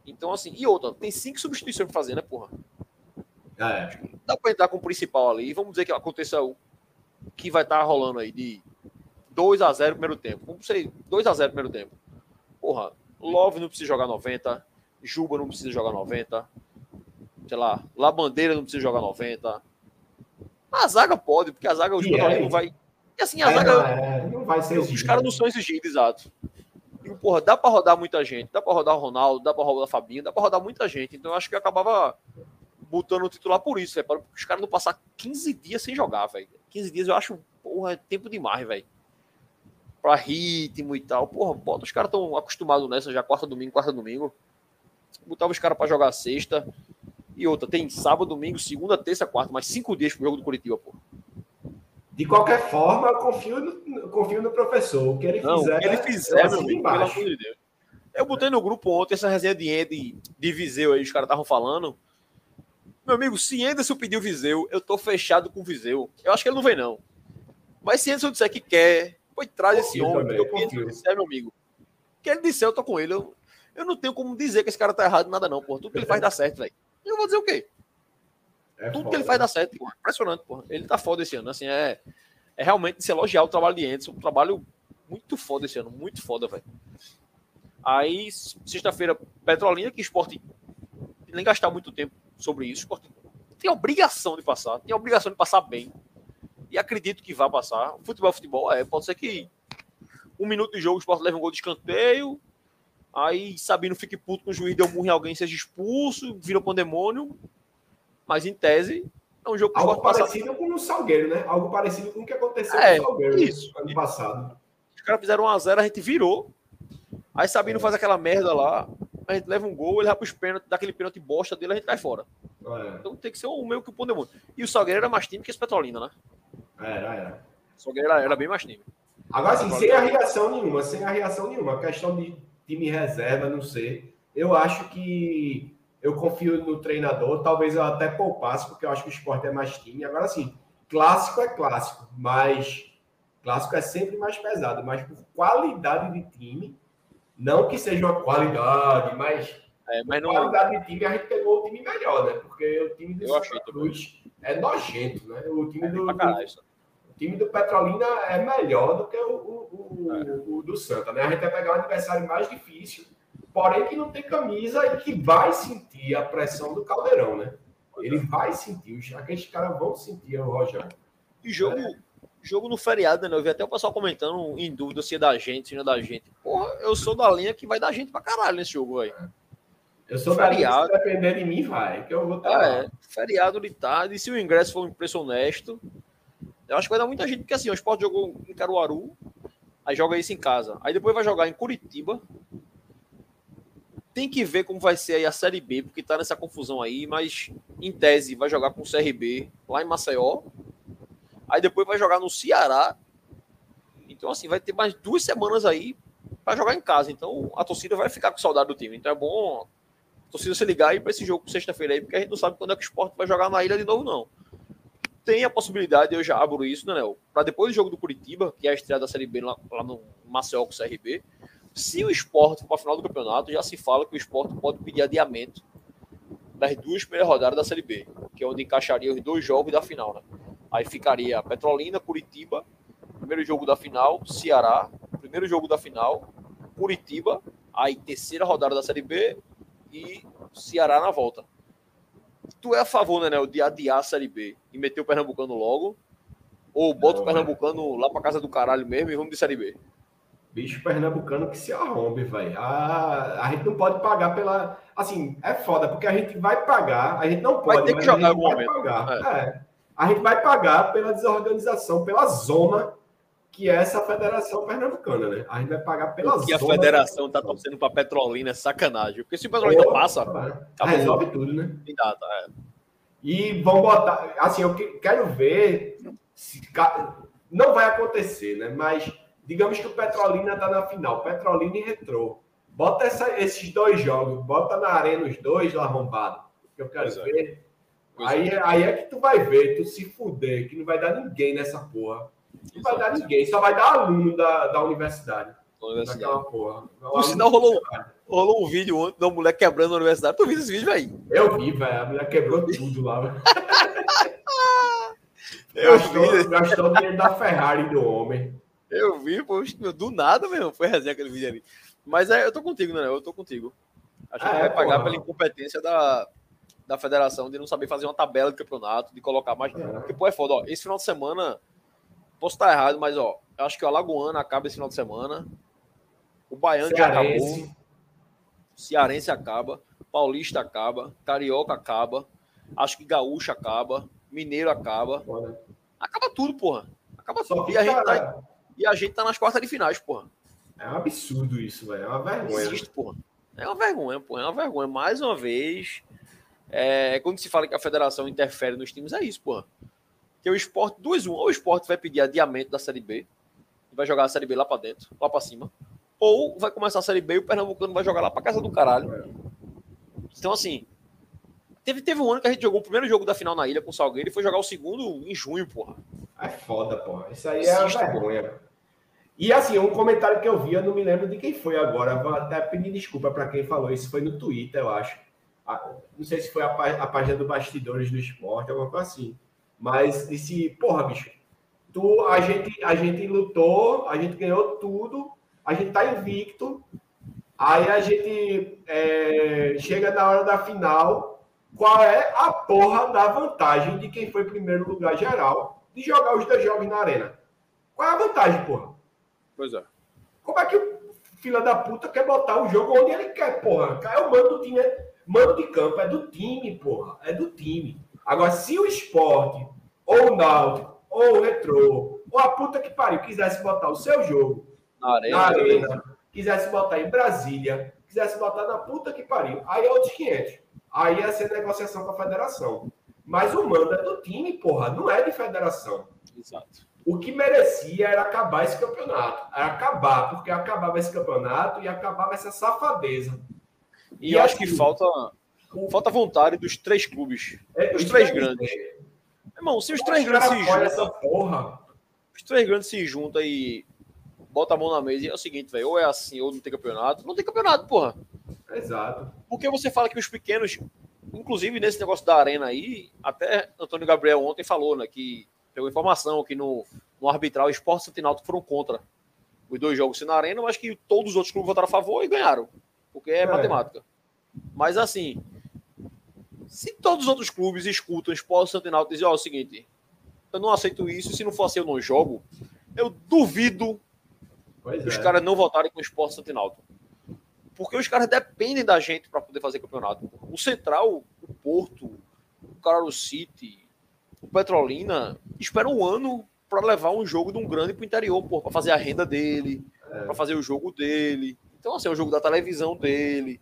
Então, assim, e outra, tem cinco substituições pra fazer, né, porra? É. Dá pra entrar com o principal ali. E vamos dizer que aconteça que vai estar tá rolando aí de 2 a 0 primeiro tempo. Vamos ser 2 a 0 primeiro tempo. Porra, Love não precisa jogar 90, Juba não precisa jogar 90. Sei lá, Labandeira não precisa jogar 90. A zaga pode, porque a zaga o jogador é. não vai. E assim, a é, zaga. É, não vai ser Os caras não são exigidos, exato. E, porra, dá para rodar muita gente. Dá para rodar o Ronaldo, dá para rodar o Fabinho, dá para rodar muita gente. Então eu acho que eu acabava botando o titular por isso, é para os caras não passar 15 dias sem jogar, velho. 15 dias eu acho, porra, é tempo demais, velho. Pra ritmo e tal. Porra, bota, os caras estão acostumados nessa já, quarta, domingo, quarta, domingo. Botava os caras para jogar sexta. E outra, tem sábado, domingo, segunda, terça, quarta, mais cinco dias pro jogo do Curitiba, pô. De qualquer forma, eu confio no, confio no professor. O que ele não, fizer. O que ele fizer, meu amigo, pelo amor de Deus. Eu botei no grupo ontem essa resenha de, de, de Viseu aí, os caras estavam falando. Meu amigo, se Anderson pediu Viseu, eu tô fechado com Viseu. Eu acho que ele não vem, não. Mas se Anderson disser que quer, pode traz esse homem. Também, porque o que ele disser, meu amigo. O que ele disser, eu tô com ele. Eu, eu não tenho como dizer que esse cara tá errado em nada, não, porra. Tudo que ele faz dá certo, velho. Eu vou dizer o quê? É Tudo foda. que ele faz dá certo, porra. Impressionante, porra. Ele tá foda esse ano. Assim, é, é realmente se elogiar o trabalho de Anderson. Um trabalho muito foda esse ano. Muito foda, velho. Aí, sexta-feira, Petrolina, que esporte nem gastar muito tempo sobre isso. Esporte tem obrigação de passar, tem obrigação de passar bem. E acredito que vai passar. Futebol, futebol, é. Pode ser que um minuto de jogo o esporte leve um gol de escanteio. Aí Sabino fique puto com o juiz, deu murro em alguém, seja expulso, vira pandemônio. Mas em tese, é um jogo que Algo parecido passar... com o Salgueiro, né? Algo parecido com o que aconteceu é, no Salgueiro isso, ano passado. Os caras fizeram 1x0, a, a, gente virou. Aí Sabino é. faz aquela merda lá, a gente leva um gol, ele vai pros pênaltis, daquele pênalti bosta dele, a gente cai fora. É. Então tem que ser o meio que o Pandemônio. E o Salgueiro era mais time que esse Petrolina, né? Era, era. O Salgueiro era, era bem mais time. Agora sim, sem a reação nenhuma, sem a reação nenhuma. A questão de time reserva, não sei. Eu acho que eu confio no treinador, talvez eu até poupasse, porque eu acho que o esporte é mais time. Agora sim, clássico é clássico, mas clássico é sempre mais pesado, mas por qualidade de time, não que seja uma qualidade, mas, é, mas não... qualidade de time, a gente pegou o time melhor, né? Porque o time do Santa Cruz é nojento, né? O time é do, do, time do Petrolina é melhor do que o, o, o, é. o do Santa, né? A gente vai pegar um adversário mais difícil, porém que não tem camisa e que vai sentir a pressão do Caldeirão, né? Ele vai sentir, aqueles caras vão sentir o Rogério. E jogo, é. jogo no feriado, né? Eu vi até o pessoal comentando em dúvida se é da gente, se não é da gente. Porra, eu sou da linha que vai dar gente pra caralho nesse jogo, aí. Eu sou feriado. da linha, se depender de mim, vai. Que eu vou estar é, feriado de tarde. E se o ingresso for um preço honesto, eu acho que vai dar muita gente, porque assim, o Sport jogou em Caruaru, aí joga isso em casa. Aí depois vai jogar em Curitiba, tem que ver como vai ser aí a Série B, porque tá nessa confusão aí, mas em tese vai jogar com o CRB lá em Maceió. Aí depois vai jogar no Ceará. Então, assim, vai ter mais duas semanas aí para jogar em casa. Então, a torcida vai ficar com saudade do time. Então, é bom a torcida se ligar aí para esse jogo sexta-feira aí, porque a gente não sabe quando é que o esporte vai jogar na ilha de novo, não. Tem a possibilidade, eu já abro isso, né, Léo? Para depois do jogo do Curitiba, que é a estreia da Série B lá, lá no Maceió com o CRB, se o esporte for para a final do campeonato, já se fala que o esporte pode pedir adiamento das duas primeiras rodadas da Série B, que é onde encaixaria os dois jogos da final. Né? Aí ficaria Petrolina, Curitiba, primeiro jogo da final, Ceará, primeiro jogo da final, Curitiba, aí terceira rodada da Série B e Ceará na volta. Tu é a favor, né, Nel, de adiar a Série B e meter o Pernambucano logo? Ou bota Não, o Pernambucano lá para casa do caralho mesmo e vamos de Série B? Bicho pernambucano que se arrombe, velho. A, a gente não pode pagar pela. Assim, é foda, porque a gente vai pagar, a gente não pode. Vai ter que jogar algum momento. Pagar. É. É. A gente vai pagar pela desorganização, pela zona que é essa federação pernambucana, né? A gente vai pagar pela zona. E a federação tá torcendo para Petrolina é sacanagem. Porque se o Petrolina passa, é. resolve tudo, né? Tem data, é. E vão botar. Assim, eu quero ver. Se, não vai acontecer, né? Mas Digamos que o Petrolina está na final, Petrolina e Retrô. Bota essa, esses dois jogos, bota na arena os dois lá arrombado, que eu quero pois é. ver. É. Aí, é. aí é que tu vai ver, tu se fuder, que não vai dar ninguém nessa porra. Não vai dar ninguém, só vai dar aluno da, da universidade. Daquela porra. Por sinal, rolou, rolou um vídeo ontem da mulher quebrando a universidade. Tu viu esse vídeo aí? Eu vi, velho. A mulher quebrou tudo lá. eu gastou, vi. Gastou o dinheiro da Ferrari do homem. Eu vi, poxa, do nada mesmo, foi resenha aquele vídeo ali. Mas é, eu tô contigo, né? Eu tô contigo. Acho que ah, vai pagar porra. pela incompetência da, da federação de não saber fazer uma tabela de campeonato, de colocar mais. É. Porque, pô, é foda, ó. Esse final de semana, posso estar errado, mas, ó, eu acho que o Alagoana acaba esse final de semana. O Baiano Cearense. já acabou. Cearense acaba. Paulista acaba. Carioca acaba. Acho que Gaúcho acaba. Mineiro acaba. Acaba tudo, porra. Acaba Só tudo. E a gente tá e a gente tá nas quartas de finais, porra. É um absurdo isso, velho. É uma vergonha. Existe, porra. É uma vergonha, porra. É uma vergonha. Mais uma vez, é, quando se fala que a federação interfere nos times, é isso, porra. Que o esporte, 2-1, ou o esporte vai pedir adiamento da Série B, e vai jogar a Série B lá pra dentro, lá pra cima, ou vai começar a Série B e o Pernambucano vai jogar lá pra casa do caralho. Então, assim, teve, teve um ano que a gente jogou o primeiro jogo da final na ilha com o Salgueiro e foi jogar o segundo em junho, porra. É foda, porra. Isso aí é uma vergonha. E assim, um comentário que eu vi, eu não me lembro de quem foi agora, vou até pedir desculpa para quem falou isso, foi no Twitter, eu acho. Não sei se foi a, a página do Bastidores do Esporte, alguma coisa assim. Mas disse, porra, bicho, tu, a, gente, a gente lutou, a gente ganhou tudo, a gente tá invicto, Aí a gente é, chega na hora da final. Qual é a porra da vantagem de quem foi primeiro lugar geral de jogar os dois jogos na arena? Qual é a vantagem, porra? Pois é. Como é que o filho da puta quer botar o jogo onde ele quer, porra? É o mando do time, é, mando de campo, é do time, porra. É do time. Agora, se o esporte, ou o Náutico, ou o Retrô, ou a puta que pariu, quisesse botar o seu jogo na arena, na arena quisesse botar em Brasília, quisesse botar na puta que pariu, aí é outros 500. Aí ia ser negociação com a federação. Mas o mando é do time, porra, não é de federação. Exato. O que merecia era acabar esse campeonato. Era acabar, porque acabava esse campeonato e acabava essa safadeza. E, e eu acho que assim, falta, falta vontade dos três clubes. É, os três grandes. É. Irmão, se os três grandes se juntam. Os três grandes se juntam e bota a mão na mesa e é o seguinte, velho, ou é assim, ou não tem campeonato. Não tem campeonato, porra. Exato. Porque você fala que os pequenos, inclusive nesse negócio da arena aí, até Antônio Gabriel ontem falou, né, que pegou informação que no, no arbitral Esporte Santinalto foram contra os dois jogos na arena, mas que todos os outros clubes votaram a favor e ganharam. Porque é, é. matemática. Mas assim, se todos os outros clubes escutam o Esporte Santinalto e dizem, ó, oh, é o seguinte, eu não aceito isso, se não for assim eu não jogo, eu duvido Pois os é. caras não votarem com o Esporte Santinalto. Porque os caras dependem da gente para poder fazer campeonato. O Central, o Porto, o Carlos City, o Petrolina esperam um ano para levar um jogo de um grande para o interior, para fazer a renda dele, é. para fazer o jogo dele. Então, assim, é o jogo da televisão dele.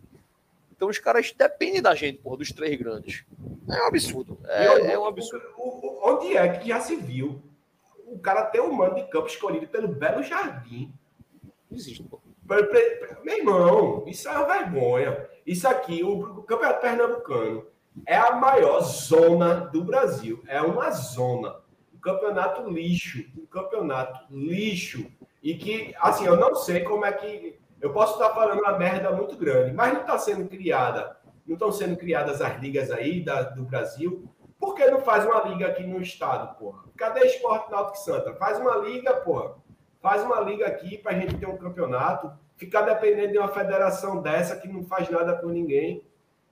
Então, os caras dependem da gente, porra, dos três grandes. É um absurdo. É, é um absurdo. Onde é que já se viu o cara ter um mando de campo escolhido pelo Belo Jardim não existe, pô. Meu irmão, isso é uma vergonha. Isso aqui, o Campeonato Pernambucano, é a maior zona do Brasil. É uma zona. Um campeonato lixo. Um campeonato lixo. E que, assim, eu não sei como é que. Eu posso estar falando uma merda muito grande, mas não está sendo criada. Não estão sendo criadas as ligas aí da, do Brasil. Por que não faz uma liga aqui no estado, porra? Cadê Esporte Náutico Santa? Faz uma liga, porra. Faz uma liga aqui para a gente ter um campeonato. Ficar dependendo de uma federação dessa que não faz nada por ninguém.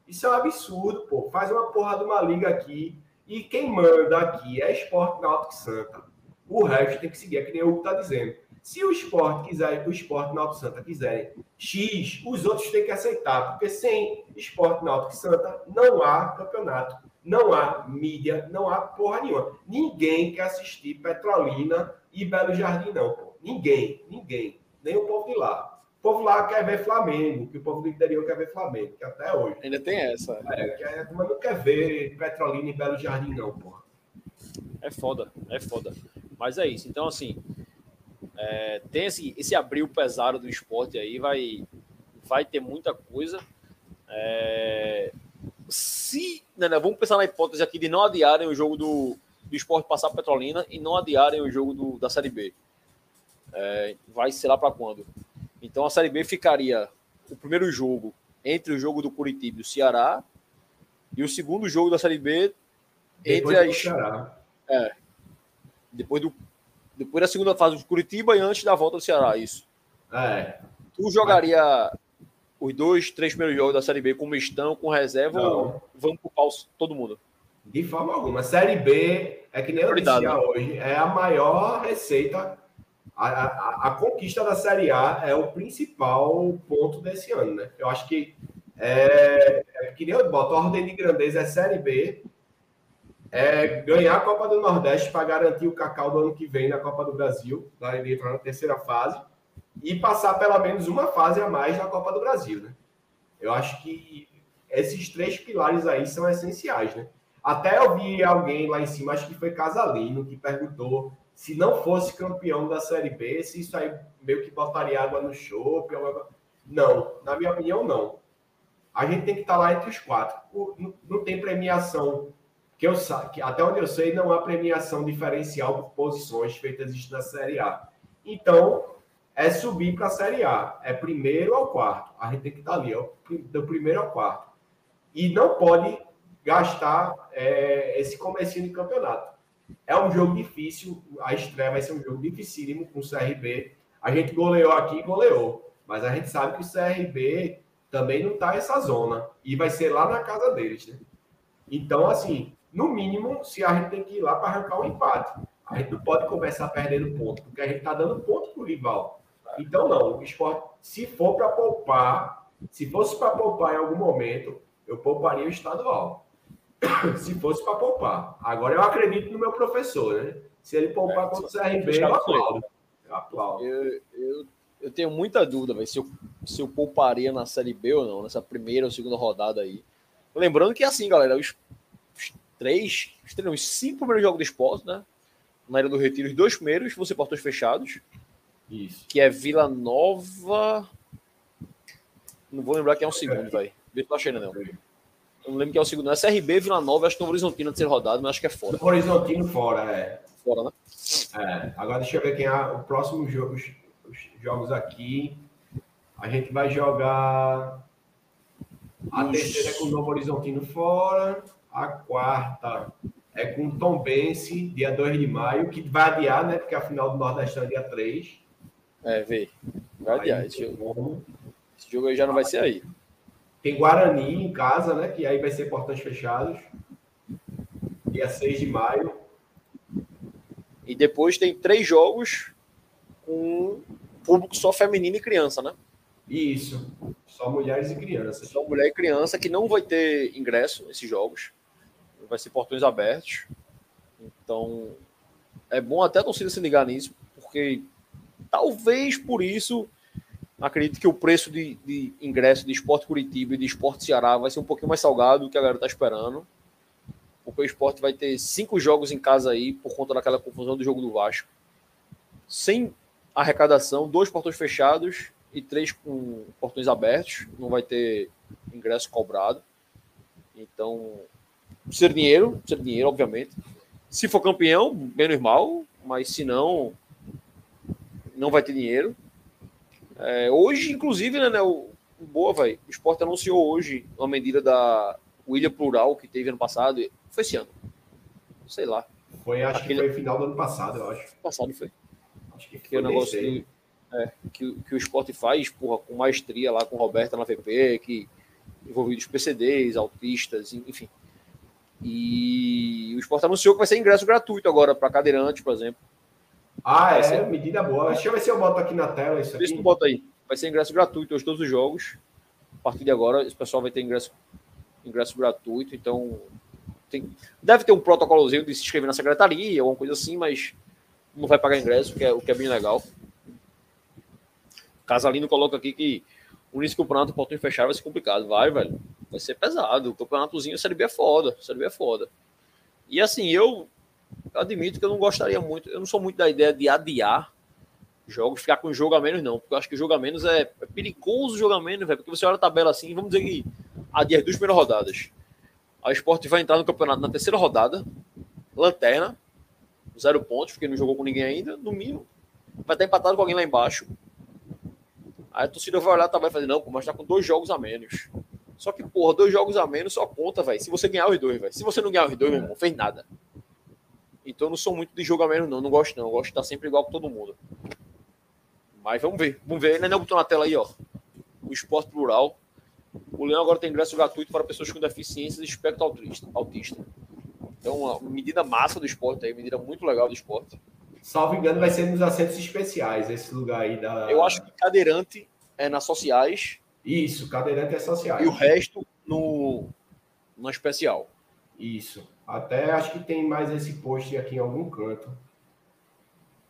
Isso é um absurdo, pô. Faz uma porra de uma liga aqui. E quem manda aqui é Esporte Náutico Santa. O resto tem que seguir, é que nem o Hugo está dizendo. Se o esporte quiser, o esporte Náutico Santa quiserem X, os outros têm que aceitar, porque sem esporte Náutico Santa não há campeonato, não há mídia, não há porra nenhuma. Ninguém quer assistir Petrolina e Belo Jardim, não, pô. Ninguém, ninguém. Nem o povo de lá. O povo lá quer ver Flamengo, que o povo do interior quer ver Flamengo, que até hoje. Ainda tem essa. É, que a turma não quer ver Petrolina e Belo Jardim, não, porra. É foda, é foda. Mas é isso. Então, assim, é, tem esse, esse abril pesado do esporte aí, vai, vai ter muita coisa. É, se. Né, né, vamos pensar na hipótese aqui de não adiarem o jogo do, do esporte passar Petrolina e não adiarem o jogo do, da Série B. É, vai ser lá para quando? Então a Série B ficaria o primeiro jogo entre o jogo do Curitiba e o Ceará e o segundo jogo da Série B entre depois as. Ceará. É. Depois, do, depois da segunda fase do Curitiba e antes da volta do Ceará, isso. É. Tu jogaria os dois, três primeiros jogos da Série B como estão, com reserva, Não. ou vamos pro pau todo mundo? De forma alguma. Série B é que nem eu né? hoje, é a maior receita a, a, a, conquista da Série A é o principal ponto desse ano, né? Eu acho que é, é que nem eu boto, a ordem de grandeza é Série B, é ganhar a Copa do Nordeste para garantir o Cacau do ano que vem na Copa do Brasil, na entrar na terceira fase, e passar pelo menos uma fase a mais na Copa do Brasil, né? Eu acho que esses três pilares aí são essenciais, né? Até eu vi alguém lá em cima, acho que foi Casalino, que perguntou se não fosse campeão da Série B, se isso aí meio que botaria água no chope. Não, na minha opinião, não. A gente tem que estar lá entre os quatro. Não tem premiação que eu que até onde eu sei, não há premiação diferencial por posições feitas na Série A. Então, é subir para a Série A. É primeiro ao quarto. A gente tem que estar ali, ó, do primeiro ao quarto. E não pode gastar é, esse comecinho de campeonato. É um jogo difícil, a estreia vai ser um jogo dificílimo com o CRB. A gente goleou aqui, goleou. Mas a gente sabe que o CRB também não está nessa zona. E vai ser lá na casa deles, né? Então, assim, no mínimo, se a gente tem que ir lá para arrancar um empate. A gente não pode começar perdendo ponto, porque a gente está dando ponto para o rival. Então, não. O esporte, se for para poupar, se fosse para poupar em algum momento, eu pouparia o estadual. se fosse para poupar. Agora eu acredito no meu professor, né? Se ele poupar é, contra o CRB, eu aplaudo. Eu aplaudo. Eu, eu, eu tenho muita dúvida véio, se, eu, se eu pouparia na Série B ou não, nessa primeira ou segunda rodada aí. Lembrando que assim, galera, os três, três, os cinco primeiros jogos do esporte, né? Na Ilha do Retiro, os dois primeiros vão ser portões fechados. Isso. Que é Vila Nova. Não vou lembrar quem é o segundo, velho. Vê se não achei, não. Eu não lembro quem é o segundo. Não é CRB, Vila Nova, acho que é o Horizontino de ser rodado, mas acho que é fora. O Horizontino fora, é. Fora, né? É. Agora deixa eu ver quem é o próximo jogo, os, os jogos aqui. A gente vai jogar. A terceira é com o Novo Horizontino fora. A quarta é com Tom Bense, dia 2 de maio, que vai adiar, né? Porque a final do Nordeste é dia 3. É, vê. Vai adiar. Esse jogo, esse jogo aí já não vai ser aí. Tem Guarani em casa, né? Que aí vai ser portões fechados. Dia 6 de maio. E depois tem três jogos com público só feminino e criança, né? Isso. Só mulheres e crianças. Só mulher e criança que não vai ter ingresso nesses jogos. Vai ser portões abertos. Então, é bom até a torcida se ligar nisso, porque talvez por isso Acredito que o preço de, de ingresso de Esporte Curitiba e de Esporte Ceará vai ser um pouquinho mais salgado do que a galera está esperando. Porque o esporte vai ter cinco jogos em casa aí, por conta daquela confusão do jogo do Vasco. Sem arrecadação, dois portões fechados e três com portões abertos. Não vai ter ingresso cobrado. Então, ser dinheiro, ser dinheiro, obviamente. Se for campeão, menos mal, mas se não, não vai ter dinheiro. É, hoje, inclusive, né, né o, Boa, vai, o Sport anunciou hoje uma medida da William Plural que teve ano passado. Foi esse ano. Sei lá. Foi, acho Aquele... que foi final do ano passado, eu acho. Passado foi. Acho que, foi. Que o negócio que, é, que, que, o Sport faz, porra, com maestria lá com Roberta na VP, que envolvidos PCDs, autistas, enfim. E o Sport anunciou que vai ser ingresso gratuito agora para cadeirante, por exemplo. Ah, vai é, ser... medida boa. Deixa eu ver se eu boto aqui na tela isso aqui. Vê bota aí. Vai ser ingresso gratuito hoje todos os jogos. A partir de agora, esse pessoal vai ter ingresso, ingresso gratuito, então tem, deve ter um protocolozinho de se inscrever na secretaria, alguma coisa assim, mas não vai pagar ingresso, o que é, o que é bem legal. Casalino coloca aqui que o início do campeonato portão fechado vai ser complicado. Vai, velho. Vai ser pesado. O campeonatozinho, Série B é foda. Série B é foda. E assim, eu admito que eu não gostaria muito, eu não sou muito da ideia de adiar jogos, ficar com jogo a menos, não, porque eu acho que jogo a menos é, é perigoso jogo a menos, velho, porque você olha a tabela assim, vamos dizer que adiar duas primeiras rodadas. A Sport vai entrar no campeonato na terceira rodada, lanterna, zero pontos, porque não jogou com ninguém ainda, no mínimo. Vai estar empatado com alguém lá embaixo. Aí a torcida vai olhar tabela e fazer, não, mas tá com dois jogos a menos. Só que, porra, dois jogos a menos só conta, velho. Se você ganhar os dois, velho. Se você não ganhar os dois, meu irmão, fez nada. Então eu não sou muito de jogo a menos, não. Não gosto, não. Eu gosto de estar sempre igual com todo mundo. Mas vamos ver. Vamos ver. Ele não botou na tela aí, ó. O esporte plural. O Leão agora tem ingresso gratuito para pessoas com deficiências e espectro autista. autista. Então, uma medida massa do esporte aí, medida muito legal do esporte. Salvo engano, vai ser nos assentos especiais, esse lugar aí da. Eu acho que cadeirante é nas sociais. Isso, cadeirante é sociais. E o resto no, no especial. Isso. Até acho que tem mais esse post aqui em algum canto.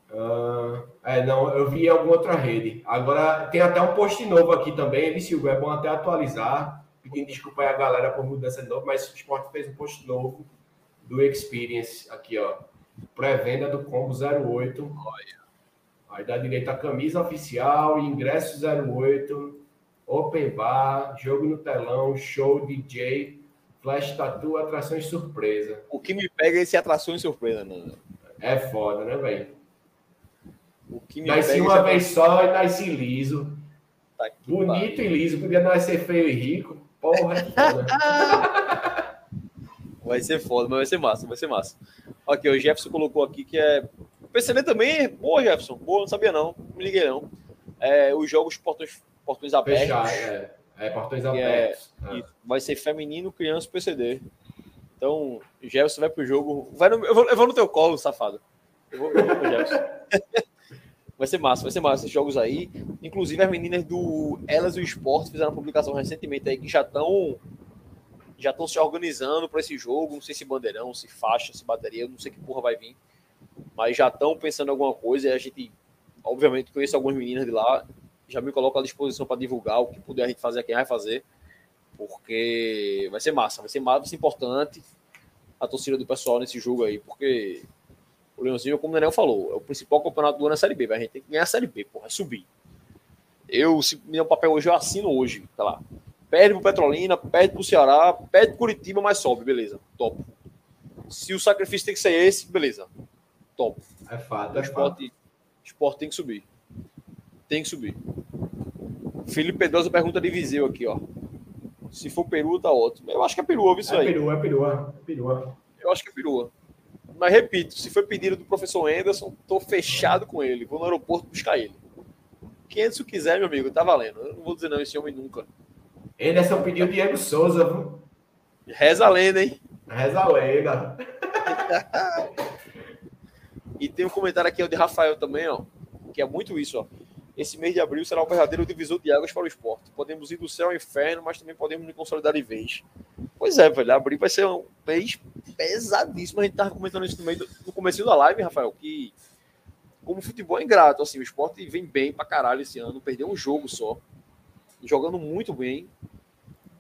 Uh, é, não, eu vi em alguma outra rede. Agora tem até um post novo aqui também. Ele Silvio, é bom até atualizar. Pedindo desculpa aí a galera por mudança de novo, mas o Sport fez um post novo do Experience aqui, ó. Pré-venda do combo 08. Olha. Aí dá direito a camisa oficial, ingresso 08, open bar, jogo no telão, show DJ, Flash Tattoo, atrações surpresa. O que me pega é esse atrações surpresa, né? É foda, né, velho? O que me nasce pega é uma vez só e nasce liso. Tá Bonito e liso, podia nascer feio e rico. Porra, é foda. vai ser foda, mas vai ser massa, vai ser massa. Ok, o Jefferson colocou aqui que é. O PCD também, boa, Jefferson. Boa, não sabia não. Não me liguei não. é, os jogos portões, portões abertos. Fechar, é. é. portões é abertos. É, vai ser feminino, criança PCD. Então, Gelson vai pro jogo. Vai no, eu, vou, eu vou no teu colo, safado. Eu vou, eu vou pro Gelson. vai ser massa, vai ser massa esses jogos aí. Inclusive, as meninas do Elas e o Esporte fizeram uma publicação recentemente aí que já estão já estão se organizando para esse jogo. Não sei se bandeirão, se faixa, se bateria, não sei que porra vai vir. Mas já estão pensando em alguma coisa e a gente, obviamente, conhece algumas meninas de lá. Já me coloco à disposição para divulgar o que puder a gente fazer, quem vai fazer porque vai ser massa, vai ser massa, vai ser importante a torcida do pessoal nesse jogo aí, porque o Leãozinho, como o Daniel falou, é o principal campeonato do ano é a Série B, a gente tem que ganhar a Série B, porra, é subir. Eu, se me der um papel hoje, eu assino hoje, tá lá. Perde pro Petrolina, perde pro Ceará, perde pro Curitiba, mas sobe, beleza, top. Se o sacrifício tem que ser esse, beleza, top. É fato, é esporte, fato. esporte tem que subir. Tem que subir. Felipe Pedrosa pergunta de Viseu aqui, ó. Se for peru, tá ótimo. Eu acho que é peru, ouve isso é aí. Peru, é perua, é perua. Eu acho que é perua. Mas repito, se foi pedido do professor Anderson, tô fechado com ele. Vou no aeroporto buscar ele. Quem Anderson quiser, meu amigo, tá valendo. Eu não vou dizer não esse homem nunca. Anderson pediu Diego Souza, viu? Reza a lenda, hein? Reza a lenda. e tem um comentário aqui ó, de Rafael também, ó. Que é muito isso, ó. Esse mês de abril será o verdadeiro divisor de águas para o esporte. Podemos ir do céu ao inferno, mas também podemos nos consolidar de vez. Pois é, velho. Abril vai ser um mês pesadíssimo. A gente estava comentando isso no, meio do, no começo da live, Rafael, que como o futebol é ingrato, assim, o esporte vem bem pra caralho esse ano, perdeu um jogo só, jogando muito bem,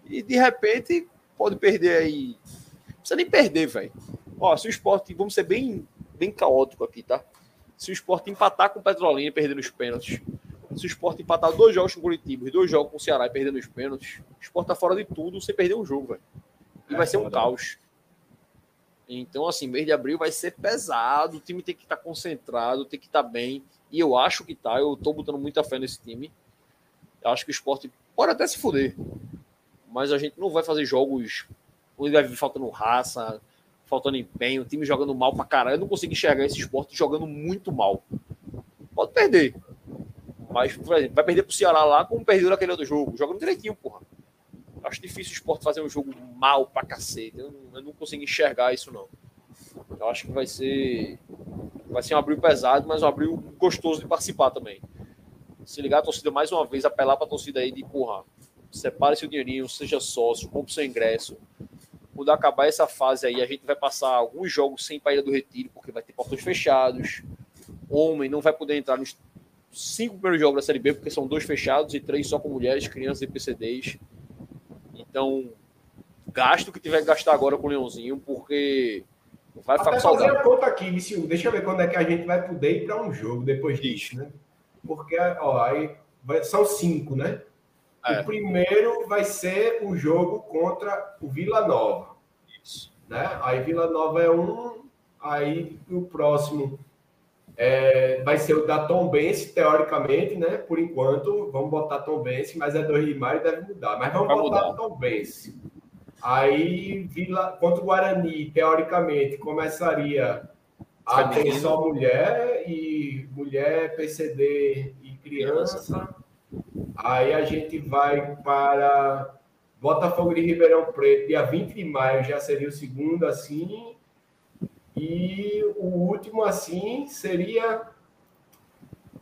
e de repente pode perder aí. Não precisa nem perder, velho. Ó, se o esporte, vamos ser bem, bem caótico aqui, tá? Se o esporte empatar com o Petrolina e perder nos pênaltis, se o Sport empatar dois jogos com o Curitiba e dois jogos com o Ceará e perder nos pênaltis, o Sport tá fora de tudo sem perder um jogo, velho. E é, vai ser um caos. Então, assim, mês de abril vai ser pesado, o time tem que estar tá concentrado, tem que estar tá bem. E eu acho que tá, eu tô botando muita fé nesse time. Eu acho que o esporte pode até se fuder. Mas a gente não vai fazer jogos onde vai vir faltando raça, faltando empenho, o time jogando mal pra caralho. Eu não consigo enxergar esse esporte jogando muito mal. Pode perder. Mas, por exemplo, vai perder pro Ceará lá como perdeu naquele outro jogo, jogando direitinho, porra. Acho difícil o esporte fazer um jogo mal pra cacete. Eu não, eu não consigo enxergar isso, não. Eu acho que vai ser. Vai ser um abril pesado, mas um abril gostoso de participar também. Se ligar a torcida mais uma vez, apelar pra torcida aí de, porra, separe seu dinheirinho, seja sócio, compre seu ingresso. Quando acabar essa fase aí, a gente vai passar alguns jogos sem Ilha do Retiro, porque vai ter portões fechados. Homem não vai poder entrar nos cinco primeiros jogos da Série B, porque são dois fechados e três só com mulheres, crianças e PCDs. Então, gasto que tiver que gastar agora com o Leãozinho, porque vai ficar fazer a conta aqui, Vicio. Deixa eu ver quando é que a gente vai poder ir para um jogo depois disso, né? Porque, ó, aí vai, são cinco, né? É. O primeiro vai ser o jogo contra o Vila Nova. Isso. Né? Aí Vila Nova é um, aí o próximo é, vai ser o da Tom Bense, teoricamente, né? Por enquanto, vamos botar Tom Bense, mas é 2 de maio deve mudar. Mas vamos vai botar mudar. Tom Bense. Aí, Vila, contra o Guarani, teoricamente, começaria a ter só mulher e mulher, PCD e criança. Aí a gente vai para Botafogo de Ribeirão Preto, dia 20 de maio, já seria o segundo, assim. E o último, assim, seria.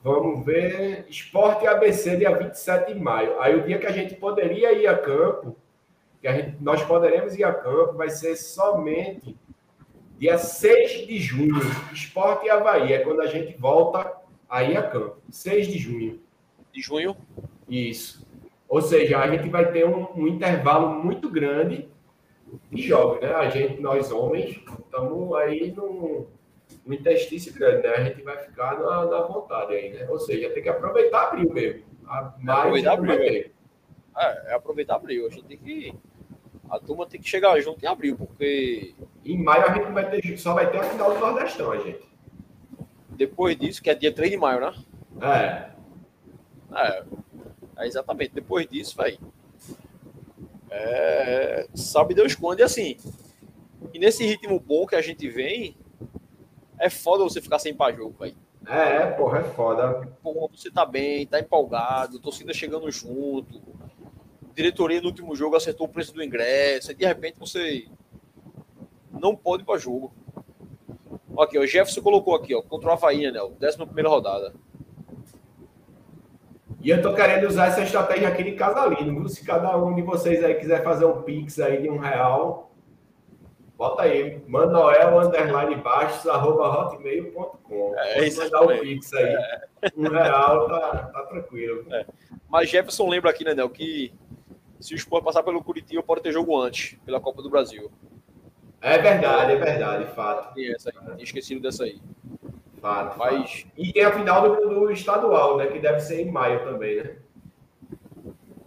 Vamos ver. Esporte ABC, dia 27 de maio. Aí o dia que a gente poderia ir a campo, que a gente, nós poderemos ir a campo, vai ser somente dia 6 de junho. Esporte e Havaí. É quando a gente volta a ir a campo. 6 de junho. De junho? Isso. Ou seja, a gente vai ter um, um intervalo muito grande de jogos, né? A gente, nós homens, estamos aí num, num interstício grande, né? A gente vai ficar na, na vontade aí, né? Ou seja, tem que aproveitar abril mesmo. A, é aproveitar abril. É, é aproveitar abril. A gente tem que. A turma tem que chegar junto em abril, porque. Em maio a gente vai ter, só vai ter a final do Nordestão, a gente. Depois disso, que é dia 3 de maio, né? É. É, é exatamente. Depois disso, vai. É, sabe Deus quando. E assim, e nesse ritmo bom que a gente vem, é foda você ficar sem para jogo, velho. É, porra, é foda. Porra, você tá bem, tá empolgado, torcida chegando junto. Diretoria no último jogo acertou o preço do ingresso, e de repente você não pode ir para jogo. Aqui, o Jefferson colocou aqui, ó, contra o Havaí, né? Décima primeira rodada. E eu tô querendo usar essa estratégia aqui de Casalino. Se cada um de vocês aí quiser fazer um pix aí de um real, bota aí, Manoel underline baixos, arroba hotmail.com. É, Pode mandar o pix aí. É. Um real tá, tá tranquilo. É. Mas Jefferson lembra aqui, né, Nel, que se o Sport passar pelo Curitiba, pode ter jogo antes, pela Copa do Brasil. É verdade, é verdade, fato. E essa aí, tinha esquecido dessa aí. Fato, Mas... Fato. E tem a final do, do, estadual, né? Que deve ser em maio também, né?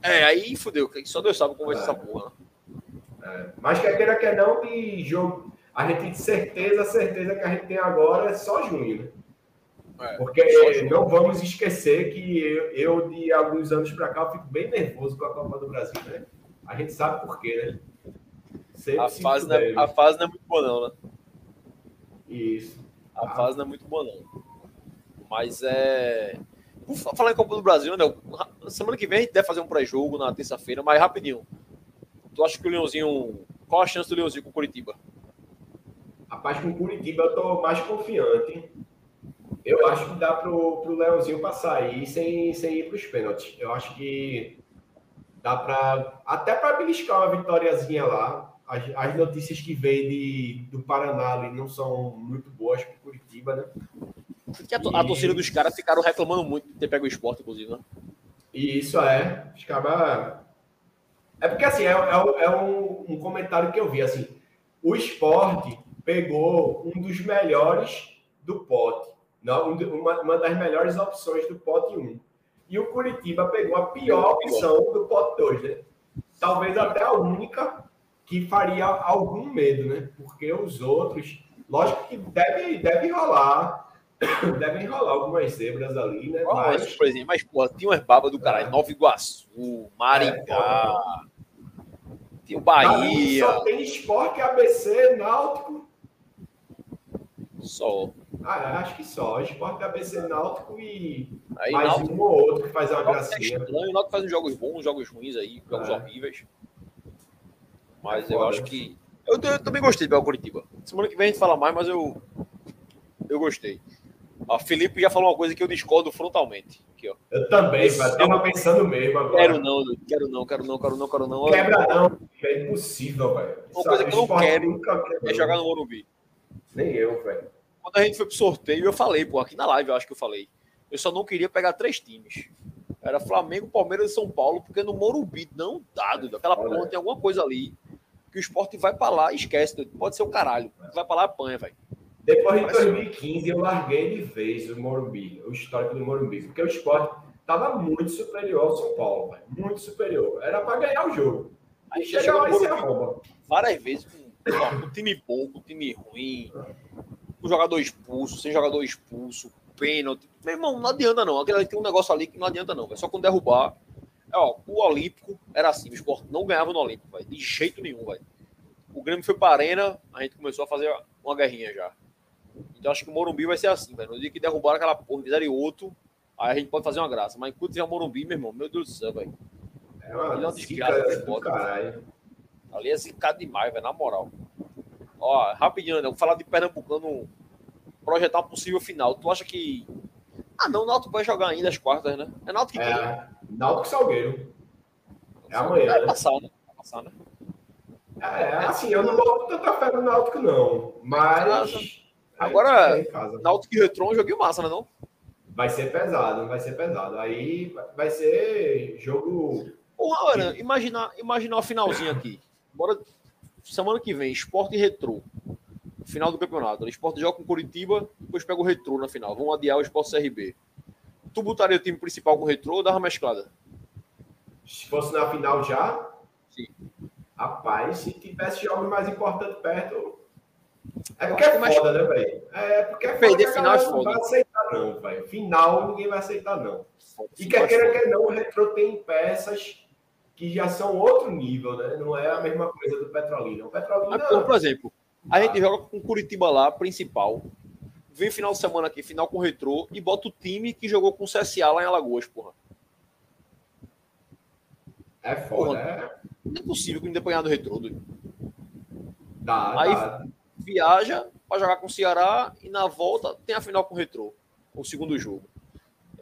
É, aí fudeu, só Deus sabe como vai ser essa porra. É. Mas quer queira, quer não, de jogo. A gente tem certeza, certeza que a gente tem agora é só junho, né? É, Porque não vamos esquecer que eu, eu de alguns anos para cá, fico bem nervoso com a Copa do Brasil, né? A gente sabe por quê, né? Sempre a, fase não é, a fase não é muito boa, não, né? Isso. A ah. fase não é muito boa, não. Mas é. Falar em Copa do Brasil, né? Semana que vem a gente deve fazer um pré-jogo na terça-feira, mas rapidinho. Tu acha que o Leãozinho. Qual a chance do Leãozinho com o Curitiba? Rapaz, com o Curitiba eu tô mais confiante. Eu acho que dá pro, pro Leãozinho passar aí sem, sem ir pros pênaltis. Eu acho que dá para até para beliscar uma vitóriazinha lá as, as notícias que vêm de, do Paraná ali não são muito boas para Curitiba, né? Porque a, a torcida dos caras ficaram reclamando muito de ter pego o esporte, inclusive, né? E isso é. Acaba... É porque, assim, é, é, é um, um, comentário que eu vi, assim, o esporte pegou um dos melhores do pote, uma, uma das melhores opções do pote 1. E o Curitiba pegou a pior opção do pote 2, né? Talvez até a única que faria algum medo, né? Porque os outros, lógico que deve, deve rolar, devem rolar algumas zebras ali, né? mas... por exemplo, mas, pô, tinha umas babas do caralho, é. Nova Iguaçu, Maringá, é, tinha o Bahia. Só tem esporte, ABC, Náutico. Só. Ah, acho que só. Esporte, ABC, Náutico e aí, mais Náutico, um ou outro que faz uma gracinha. É estranho, o Náutico faz uns jogos bons, jogos ruins aí, jogos é. horríveis. Mas é eu acho que. Eu, eu, também gostei de Bel Curitiba. Semana que vem a gente fala mais, mas eu. Eu gostei. A Felipe já falou uma coisa que eu discordo frontalmente. Aqui, ó. Eu também, velho. Tava pensando mesmo agora. Quero não, quero não, quero não, quero não, quero não. Quebra não, é impossível, velho. Uma coisa que eu não quero é jogar no Morumbi. Nem eu, velho. Quando a gente foi pro sorteio, eu falei, pô, aqui na live eu acho que eu falei. Eu só não queria pegar três times. Era Flamengo, Palmeiras e São Paulo, porque no Morumbi não dá, Aquela porra tem alguma coisa ali que o esporte vai para lá e esquece. Pode ser o caralho. Vai para lá apanha, velho. Depois de 2015, eu larguei de vez o Morumbi, o histórico do Morumbi, porque o esporte estava muito superior ao São Paulo, véio. muito superior. Era para ganhar o jogo. Aí chega lá e se arromba. Várias vezes com, com time bom, com time ruim, com jogador expulso, sem jogador expulso, pênalti. Meu irmão, não adianta não. Aquele tem um negócio ali que não adianta não. É só com derrubar Ó, o Olímpico era assim, o esporte não ganhava no Olímpico, véio, de jeito nenhum, velho. O Grêmio foi para a Arena, a gente começou a fazer uma guerrinha já. Então acho que o Morumbi vai ser assim, velho. No dia que derrubaram aquela porra, fizeram outro, aí a gente pode fazer uma graça. Mas enquanto tiver o Morumbi, meu irmão, meu Deus do céu, velho. É uma, é uma desgraça do caralho. Ali é zicado demais, velho, na moral. Ó, rapidinho, né? Vou falar de Pernambucano projetar um possível final. Tu acha que. Ah, não, o Náutico vai jogar ainda as quartas, né? É Náutico que é. Tem. Náutico Salgueiro. É amanhã. Vai passar, né? Vai passar, né? É, assim, eu não boto tanta fé no Náutico, não. Mas. Agora, Náutico e Retron, joguinho massa, né? Não? Vai ser pesado, vai ser pesado. Aí vai ser jogo. Porra, olha, imaginar, imaginar o finalzinho aqui. Bora. Semana que vem, Esporte e Retro. Final do campeonato. O Esporte joga com Curitiba, depois pega o Retro na final. Vamos adiar o Esporte CRB tu botaria o time principal com o retrô ou dava mesclada? Se fosse na final já? Sim. Rapaz, se tivesse jogos mais importantes perto. É porque é foda, né, velho? É porque é foda. Final é foda. Não vai aceitar, não, velho. Final ninguém vai aceitar, não. E quer queira que não, o retrô tem peças que já são outro nível, né? Não é a mesma coisa do Petrolina. O Petrolina. Mas, por exemplo, a gente joga com Curitiba lá, principal vem final de semana aqui, final com o Retrô, e bota o time que jogou com o CSA lá em Alagoas, porra. É foda, porra, é. Não é possível que não tenha do Retrô, doido. Dá, Aí dá. viaja para jogar com o Ceará e na volta tem a final com o Retrô, o segundo jogo.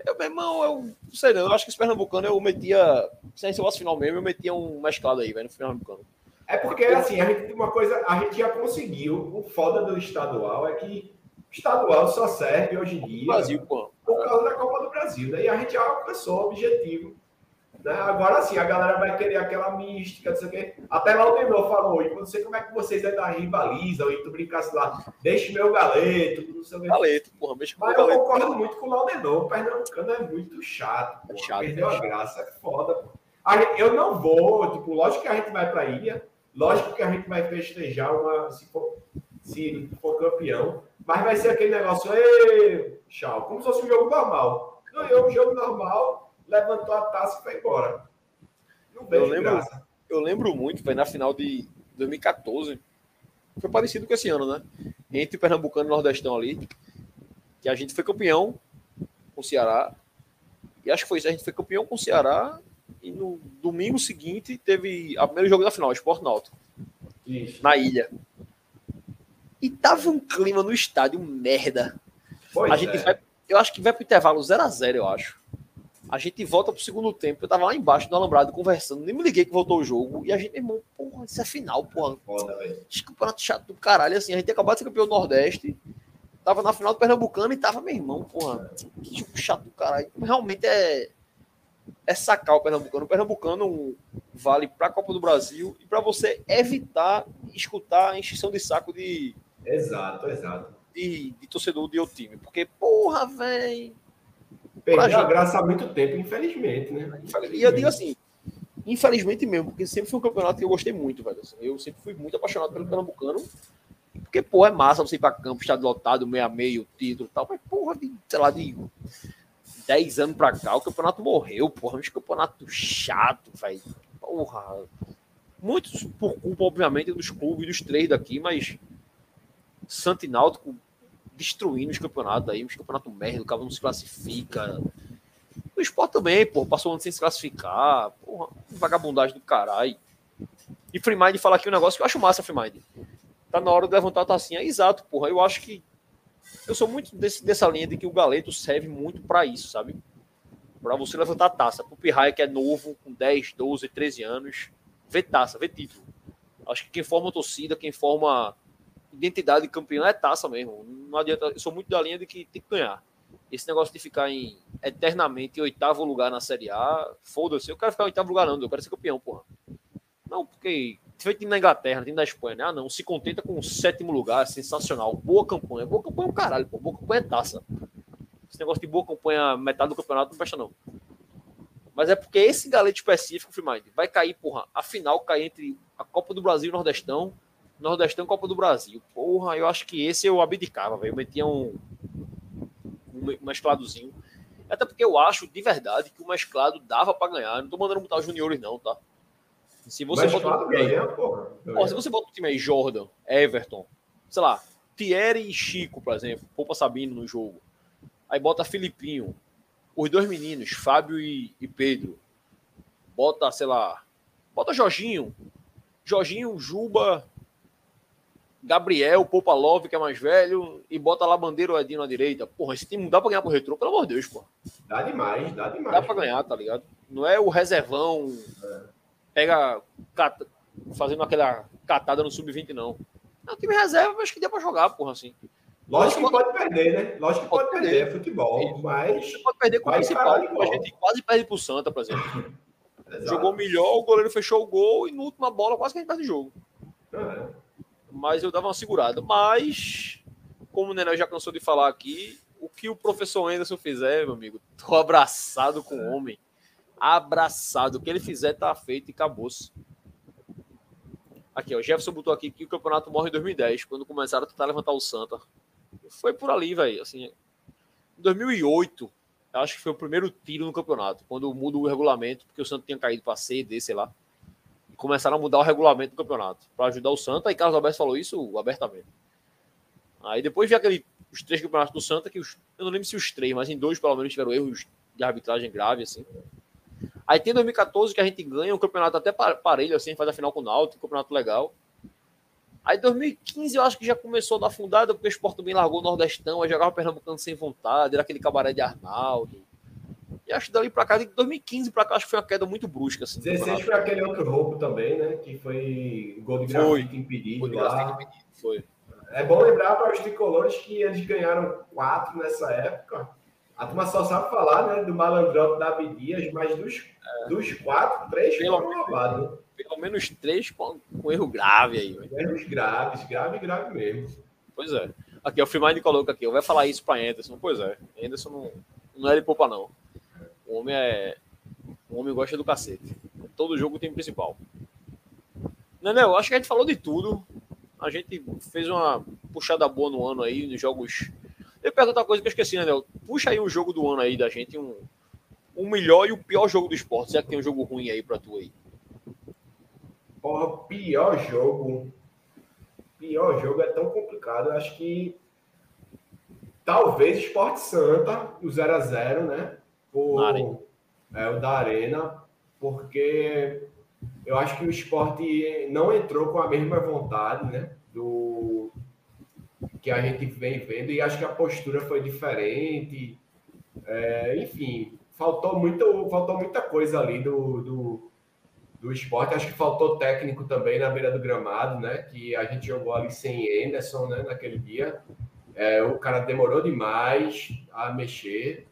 Eu, meu irmão, eu não sei não, eu acho que esse Pernambucano eu metia, se fosse final mesmo, eu metia um mesclado aí, velho, no Pernambucano. É porque, assim, a gente uma coisa, a gente já conseguiu, o foda do estadual é que estadual só serve hoje em dia Brasil, pô. por causa da Copa do Brasil, né? E a gente já alcançou o objetivo. Né? Agora sim, a galera vai querer aquela mística, não sei o quê. Até lá o Denor falou, e não sei como é que vocês ainda rivalizam, e tu brincasse lá, deixe meu galeto, não sei o quê. Galeto, porra, deixa Mas eu concordo muito com o Laudenor, o Pernambucano é muito chato, É chato, Perdeu é a chato. graça, é foda. A gente- eu não vou, tipo, lógico que a gente vai pra ilha, lógico que a gente vai festejar uma, se for, se for campeão, mas vai ser aquele negócio, Ê, tchau, como se fosse um jogo normal. Ganhou um jogo normal, levantou a taça e foi embora. Não vejo lembro- graça. eu lembro muito, foi na final de 2014. Foi parecido com esse ano, né? Entre Pernambucano e Nordestão ali. Que a gente foi campeão com o Ceará. E acho que foi isso. A gente foi campeão com o Ceará. E no domingo seguinte teve o primeiro jogo da final, Sport Náutico, Isso. na ilha. E tava um clima no estádio merda. Pois a gente é. vai, eu acho que vai pro intervalo 0 a 0 eu acho. A gente volta pro segundo tempo. Eu tava lá embaixo do alambrado conversando, nem me liguei que voltou o jogo. E a gente, irmão, porra, isso é final, porra. Foda, campeonato chato do caralho, assim. A gente acabado de ser campeão do Nordeste. Tava na final do Pernambucano e tava, meu irmão, porra. Que jogo chato do caralho. Realmente é. É sacar o Pernambucano. O Pernambucano vale pra Copa do Brasil e pra você evitar escutar a encheção de saco de, Exato, exato. de, de torcedor de outro time. Porque, porra, velho. Perdeu a graça há muito tempo, infelizmente, né? E eu digo assim, infelizmente mesmo, porque sempre foi um campeonato que eu gostei muito, velho. assim. eu sempre fui muito apaixonado pelo Pernambucano. Porque, pô, é massa você ir pra campo, estádio lotado, meio a meio, título e tal. Mas, porra, de, sei lá, de 10 anos pra cá, o campeonato morreu, porra. Um campeonato chato, velho. Porra. Muitos por culpa, obviamente, dos clubes, dos três daqui, mas Santo e Náutico destruindo os campeonatos aí, uns campeonatos merda, o cara não se classifica. O esporte também, pô, passou um ano sem se classificar, porra, vagabundagem do caralho. E Freemind falar aqui um negócio que eu acho massa, Freemind. Tá na hora de levantar a tacinha. Exato, porra, eu acho que. Eu sou muito desse, dessa linha de que o galeto serve muito pra isso, sabe? Pra você levantar a taça. Pro Pirraia que é novo, com 10, 12, 13 anos, vê taça, vê título. Acho que quem forma torcida, quem forma identidade de campeão é taça mesmo. Não adianta. Eu sou muito da linha de que tem que ganhar. Esse negócio de ficar em eternamente em oitavo lugar na Série A, foda-se. Eu quero ficar em oitavo lugar, não. Eu quero ser campeão, porra. Não, porque feito na Inglaterra, time da Espanha, né? Ah, não. Se contenta com o sétimo lugar, sensacional. Boa campanha. Boa campanha é caralho, pô. Boa campanha é taça. Esse negócio de boa campanha, metade do campeonato, não presta, não. Mas é porque esse galete específico, Freemind, vai cair, porra. A final cai entre a Copa do Brasil e o Nordestão. Nordestão Copa do Brasil. Porra, eu acho que esse eu abdicava, velho. Eu metia um, um mescladozinho. Até porque eu acho, de verdade, que o mesclado dava pra ganhar. Não tô mandando botar os juniores, não, tá? Se você Mas bota um time aí, ganha, porra. ó, se você bota um time aí, Jordan, Everton, sei lá, Thierry e Chico, por exemplo, Poupa Sabino no jogo. Aí bota Filipinho, os dois meninos, Fábio e, e Pedro. Bota, sei lá, bota Jorginho. Jorginho, Juba, Gabriel, Poupa Love, que é mais velho, e bota lá Bandeira ou Edinho na direita. Porra, esse time não dá pra ganhar pro retrô, pelo amor de Deus, porra. Dá demais, dá demais. Dá pra ganhar, tá ligado? Não é o reservão, pega, cata- fazendo aquela catada no sub-20, não. É um time reserva, mas que dá pra jogar, porra, assim. Lógico que pode perder, né? Lógico que pode, Pode perder, perder. é futebol, mas. Você pode perder com o principal, a gente quase perde pro Santa, por exemplo. Jogou melhor, o goleiro fechou o gol e na última bola quase que a gente perde o jogo. É. Mas eu dava uma segurada. Mas, como o Nenel já cansou de falar aqui, o que o professor Anderson fizer, meu amigo, tô abraçado com o homem. Abraçado. O que ele fizer tá feito e acabou-se. Aqui, ó, o Jefferson botou aqui que o campeonato morre em 2010, quando começaram a tentar levantar o Santa. Foi por ali, velho. Assim, em 2008, eu acho que foi o primeiro tiro no campeonato, quando muda o regulamento, porque o Santa tinha caído para C, D, sei lá. Começaram a mudar o regulamento do campeonato para ajudar o Santa. E Carlos Alberto falou isso abertamente. Aí depois vi aquele, os três campeonatos do Santa, que os, eu não lembro se os três, mas em dois pelo menos tiveram erros de arbitragem grave, assim. Aí tem 2014 que a gente ganha um campeonato até parelho, assim, faz a final com o Náutico, um campeonato legal. Aí 2015 eu acho que já começou a dar fundada, porque o Sport também largou o Nordestão, aí jogava Pernambucano sem vontade, era aquele cabaré de Arnaldo. E acho que dali pra cá, de 2015 pra cá, acho que foi uma queda muito brusca. Assim, 16 foi aquele outro roubo também, né? Que foi gol de grafite impedido. Gol de grafite impedido, foi. É bom lembrar para os tricolores que eles ganharam quatro nessa época. A turma só sabe falar né, do malandrote da Abdias, mas dos, é. dos quatro, três pelo foram roubados. Pelo menos três com, com erro grave aí. Erros graves, grave, grave mesmo. Pois é. Aqui, o Firmine coloca aqui, eu vai falar isso para Anderson. Pois é, Anderson não, não é de poupa, não. O homem é. O homem gosta do cacete. Todo jogo tem principal. Não, acho que a gente falou de tudo. A gente fez uma puxada boa no ano aí, nos jogos. Eu pergunto outra coisa que eu esqueci, né, Nel? Puxa aí um jogo do ano aí da gente, um, um melhor e o pior jogo do esporte. Será que tem um jogo ruim aí pra tu aí? Porra, pior jogo. Pior jogo é tão complicado. Acho que talvez Esporte Santa, o 0x0, né? Por, é, o da Arena, porque eu acho que o esporte não entrou com a mesma vontade, né? Do que a gente vem vendo, e acho que a postura foi diferente. É, enfim, faltou, muito, faltou muita coisa ali do, do, do esporte. Acho que faltou técnico também na beira do gramado, né? Que a gente jogou ali sem Anderson, né? Naquele dia. É, o cara demorou demais a mexer.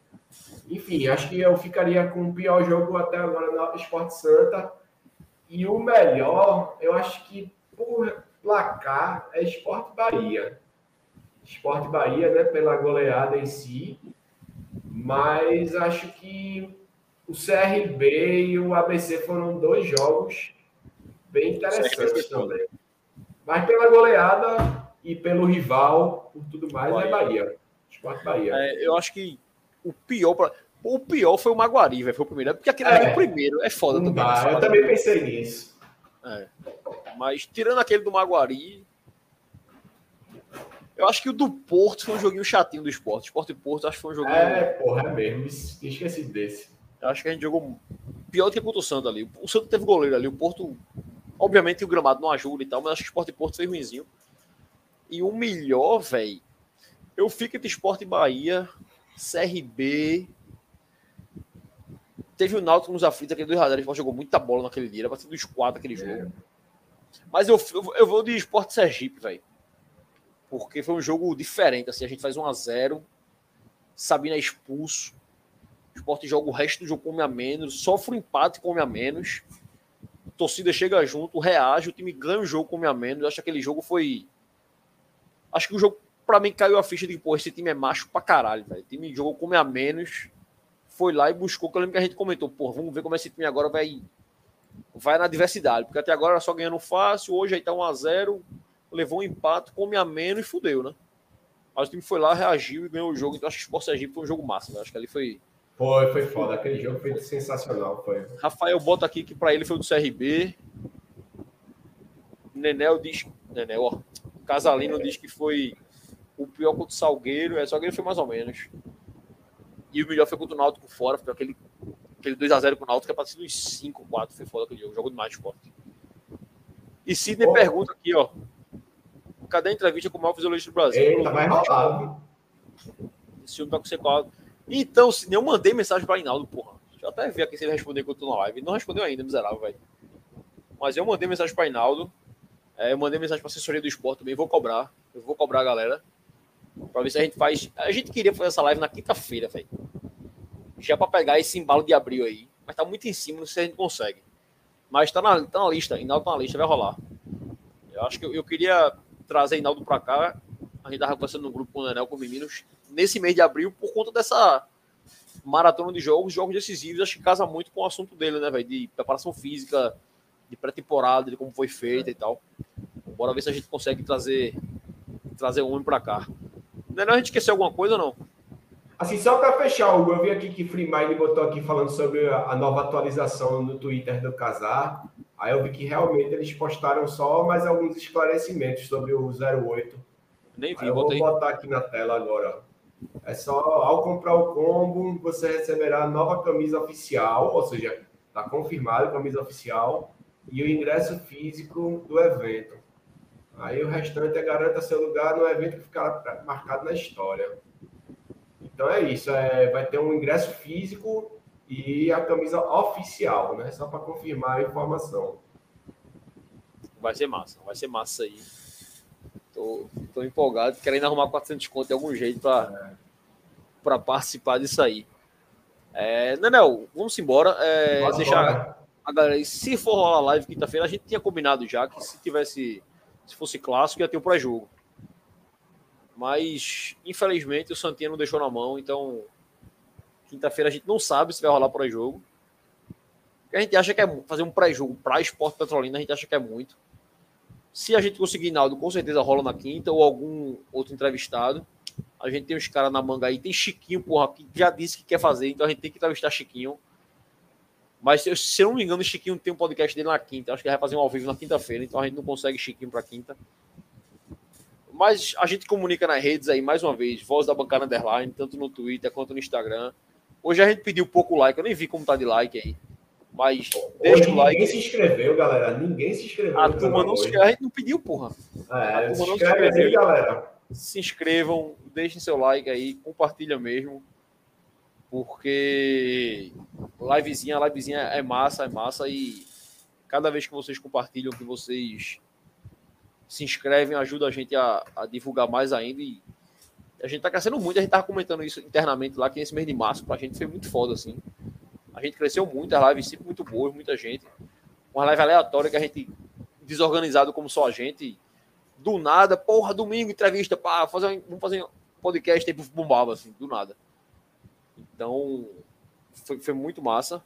Enfim, acho que eu ficaria com o pior jogo até agora na Esporte Santa e o melhor, eu acho que por placar é Esporte Bahia. Esporte Bahia, né, pela goleada em si. Mas acho que o CRB e o ABC foram dois jogos bem interessantes também. Mas pela goleada e pelo rival, por tudo mais, é Bahia. é Bahia. Esporte Bahia. É, eu acho que o pior. O pior foi o Maguari, velho. Foi o primeiro. Porque aquele é, o primeiro é foda também. Dá, eu também pensei nisso. É. Mas tirando aquele do Maguari. Eu acho que o do Porto foi um joguinho chatinho do esporte. Esporte e Porto, acho que foi um joguinho. É, porra, é mesmo. Esqueci desse. Eu acho que a gente jogou pior do que contra o Santos ali. O Santos teve goleiro ali. O Porto, obviamente, o gramado não ajuda e tal, mas acho que o Esporte e Porto foi ruimzinho. E o melhor, velho, eu fico entre Esporte e Bahia, CRB, Teve o Náutico nos aflitos, aquele do Radar, jogou muita bola naquele dia, era pra ser dos quatro aquele jogo. É. Mas eu, eu, eu, vou de Esporte Sergipe, velho. Porque foi um jogo diferente, assim, a gente faz 1 a 0 Sabina é expulso. O Esporte joga o resto do jogo come a menos, sofre um empate come a menos. A torcida chega junto, reage, o time ganha o jogo come a menos. Eu acho que aquele jogo foi. Acho que o jogo, pra mim, caiu a ficha de, pô, esse time é macho pra caralho, velho. O time jogou come a menos foi lá e buscou, que eu lembro que a gente comentou, pô, vamos ver como esse time agora vai vai na diversidade, porque até agora era só ganhando fácil, hoje aí tá 1 a 0 levou um empate, come a menos e fudeu, né? Mas o time foi lá, reagiu e ganhou o jogo, então acho que o Sport Sergipe foi um jogo massa, né? acho que ali foi... Foi, foi foda, aquele jogo foi sensacional, foi. Rafael bota aqui que para ele foi do CRB, Nenel diz, Nenel, ó, Casalino diz que foi o pior contra o Salgueiro, é, Salgueiro foi mais ou menos. E o melhor foi contra o Náutico fora, foi aquele, aquele 2x0 com o Náutico, que é ser uns 5, 4, foi foda aquele jogo, jogo demais esporte. E Sidney oh. pergunta aqui, ó. Cadê a entrevista com o maior fisiologista do Brasil? Eita, vai rolar. Esse filme tá com sequado. Então, Sidney, eu mandei mensagem para Inaldo, porra. Deixa eu até ver aqui se ele respondeu enquanto eu tô na live. Não respondeu ainda, miserável, velho. Mas eu mandei mensagem para Inaldo. É, eu mandei mensagem para assessoria do esporte também. Vou cobrar. Eu vou cobrar a galera. Pra ver se a gente faz. A gente queria fazer essa live na quinta-feira, velho. Já para pegar esse embalo de abril aí. Mas tá muito em cima, não sei se a gente consegue. Mas tá na, tá na lista, Inaldo tá na lista, vai rolar. Eu acho que eu, eu queria trazer Inaldo pra cá. A gente tava conversando no grupo com o Nenel, com os meninos, nesse mês de abril, por conta dessa maratona de jogos, jogos decisivos, acho que casa muito com o assunto dele, né, velho? De preparação física, de pré-temporada, de como foi feita e tal. Bora ver se a gente consegue trazer trazer o homem para cá. Não, é a gente esqueceu alguma coisa ou não? Assim, só para fechar, Hugo, eu vi aqui que Free Mind botou aqui falando sobre a nova atualização no Twitter do Casar. Aí eu vi que realmente eles postaram só mais alguns esclarecimentos sobre o 08 Nem vi, eu vou botar aqui na tela agora. É só ao comprar o combo, você receberá a nova camisa oficial, ou seja, está confirmada a camisa oficial e o ingresso físico do evento. Aí o restante é garanta seu lugar no evento que ficará marcado na história. Então é isso, é, vai ter um ingresso físico e a camisa oficial, né? Só para confirmar a informação. Vai ser massa, vai ser massa aí. Tô, tô empolgado, querendo arrumar 400 conto de algum jeito para é. participar disso aí. É, Nanel, vamos embora. É, deixar a galera. Se for rolar live quinta-feira, a gente tinha combinado já que se tivesse. Se fosse clássico, ia ter o pré-jogo. Mas, infelizmente, o Santinha não deixou na mão, então. Quinta-feira a gente não sabe se vai rolar pré-jogo. A gente acha que é fazer um pré-jogo para esporte petrolina, a gente acha que é muito. Se a gente conseguir Naldo, com certeza rola na quinta ou algum outro entrevistado. A gente tem uns caras na manga aí. Tem Chiquinho, porra, que já disse que quer fazer, então a gente tem que entrevistar Chiquinho. Mas se eu não me engano, o Chiquinho tem um podcast dele na quinta. Acho que ele vai fazer um ao vivo na quinta-feira, então a gente não consegue Chiquinho para quinta. Mas a gente comunica nas redes aí, mais uma vez, voz da bancada underline, tanto no Twitter quanto no Instagram. Hoje a gente pediu pouco like, eu nem vi como tá de like aí. Mas deixa o like. Ninguém se inscreveu, galera. Ninguém se inscreveu. A turma não se A gente não pediu, porra. É, a turma não se inscreveu. Aí, galera. Se inscrevam, deixem seu like aí, compartilha mesmo. Porque livezinha, livezinha é massa, é massa. E cada vez que vocês compartilham, que vocês se inscrevem, ajuda a gente a, a divulgar mais ainda. E a gente tá crescendo muito. A gente tava comentando isso internamente lá, que esse mês de março pra gente foi muito foda, assim. A gente cresceu muito, as lives sempre muito boas, muita gente. Uma live aleatória que a gente, desorganizado como só a gente, do nada, porra, domingo, entrevista, pá, fazer, vamos fazer um podcast, aí bombava, assim, do nada. Então, foi, foi muito massa.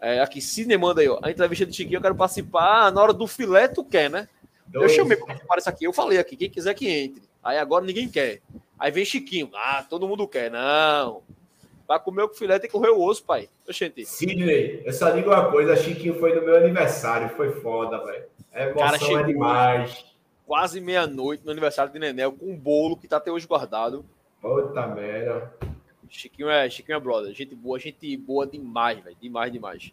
É, aqui, Cine manda aí, ó, a entrevista de Chiquinho, eu quero participar. Na hora do filé, tu quer, né? Dois. Eu chamei para participar aqui, eu falei aqui, quem quiser que entre. Aí agora ninguém quer. Aí vem Chiquinho, ah, todo mundo quer. Não, Pra comer o filé tem que correr o osso, pai. Oxente. Sidney, eu só digo uma coisa: Chiquinho foi no meu aniversário, foi foda, velho. A emoção Cara, é demais. Quase meia-noite no aniversário de Nenel, com um bolo que tá até hoje guardado. Puta merda. Chiquinho é, Chiquinho é brother. Gente boa, gente boa demais, velho. Demais, demais.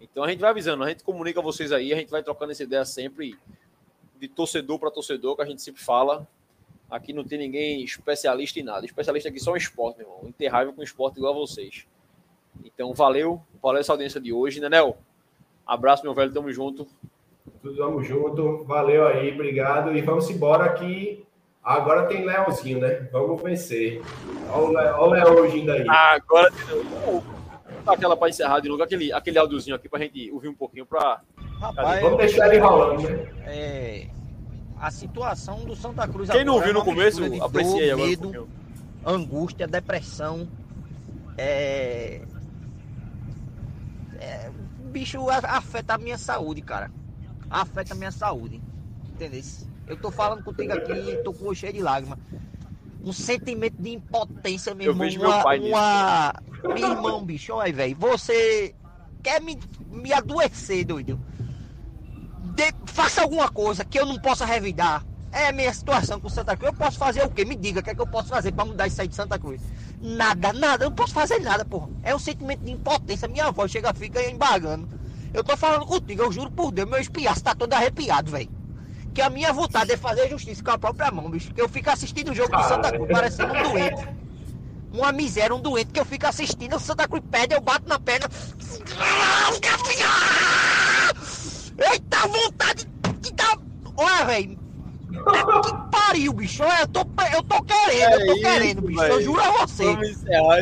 Então a gente vai avisando, a gente comunica vocês aí, a gente vai trocando essa ideia sempre de torcedor para torcedor, que a gente sempre fala. Aqui não tem ninguém especialista em nada. Especialista aqui só em esporte, meu irmão. Não com esporte igual a vocês. Então, valeu. Valeu essa audiência de hoje. Nenel, abraço, meu velho. Tamo junto. Tudo tamo junto. Valeu aí, obrigado. E vamos embora aqui. Agora tem Leozinho, né? Vamos vencer. Olha o Léo hoje ainda aí. Agora tem aquela para encerrar de novo, aquele, aquele áudiozinho aqui pra gente ouvir um pouquinho pra. Rapaz, vamos deixar ele rolando, né? É a situação do Santa Cruz. Quem não viu no começo, apreciei agora. Medo, angústia, depressão. É... é... Bicho afeta a minha saúde, cara. Afeta a minha saúde. Entendeu? Eu tô falando contigo aqui, tô com o cheio de lágrimas. Um sentimento de impotência, meu irmão. Eu uma, meu uma... Meu irmão, bicho, olha, velho. Você quer me, me adoecer, doido de, faça alguma coisa que eu não possa revidar. É a minha situação com Santa Cruz. Eu posso fazer o quê? Me diga o que é que eu posso fazer para mudar isso aí de Santa Cruz. Nada, nada. Eu não posso fazer nada, porra. É um sentimento de impotência. Minha voz chega, fica embargando. Eu tô falando contigo, eu juro por Deus, meu espiaço tá todo arrepiado, velho. Que a minha vontade é fazer justiça com a própria mão, bicho. Que eu fico assistindo o jogo de Santa Cruz, parecendo um doente. Uma miséria, um doente que eu fico assistindo, o Santa Cruz pede, eu bato na perna. Eita vontade de dar. Olha, velho. Que pariu, bicho. Eu tô, eu tô querendo, é eu tô isso, querendo, bicho. Véio. Eu juro a você.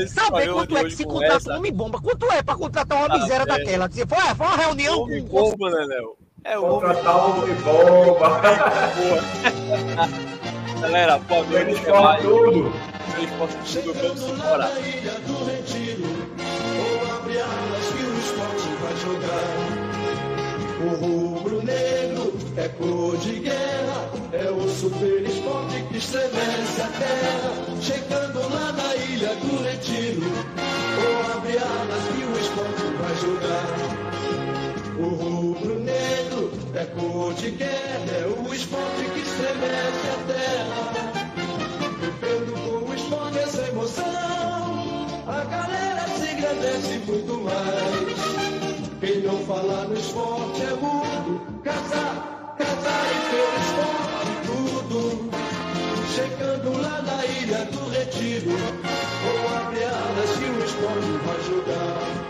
Saber quanto é que se contrata um homem bomba? Quanto é pra contratar uma ah, miséria é. daquela? Foi, foi uma reunião homem com. Bomba, né, Léo? É o Contratar um homem bomba. Galera, pô, eles falam tudo. Eles falam tudo, vamos embora. Ou abre alas que o esporte vai jogar. O rubro-negro é cor de guerra, é o super esporte que estremece a terra. Chegando lá na ilha do Retiro, ou abre alas que o esporte vai jogar. O rubro negro é cor de guerra, é o esporte que estremece a terra. Vivendo com o esporte essa emoção, a galera se engrandece muito mais. Quem não fala no esporte é mudo, casar, casar e ter esporte tudo. Chegando lá na ilha do retiro, ou abrir alas que o esporte vai jogar.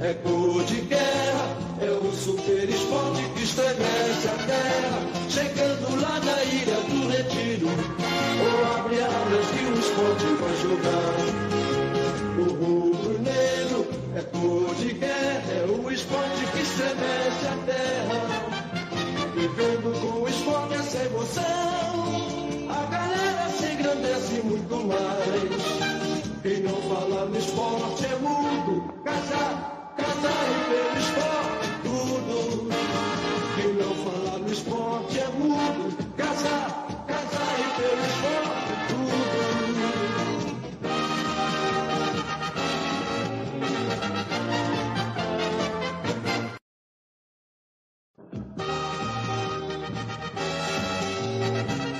É cor de guerra, é o super esporte que estremece a terra. Chegando lá na ilha do retiro, vou abrir alas que o esporte vai jogar. O rubro negro é cor de guerra, é o esporte que estremece a terra. Vivendo com o esporte essa emoção, a galera se engrandece muito mais. Quem não fala no esporte é mudo, casar, casar e pelo esporte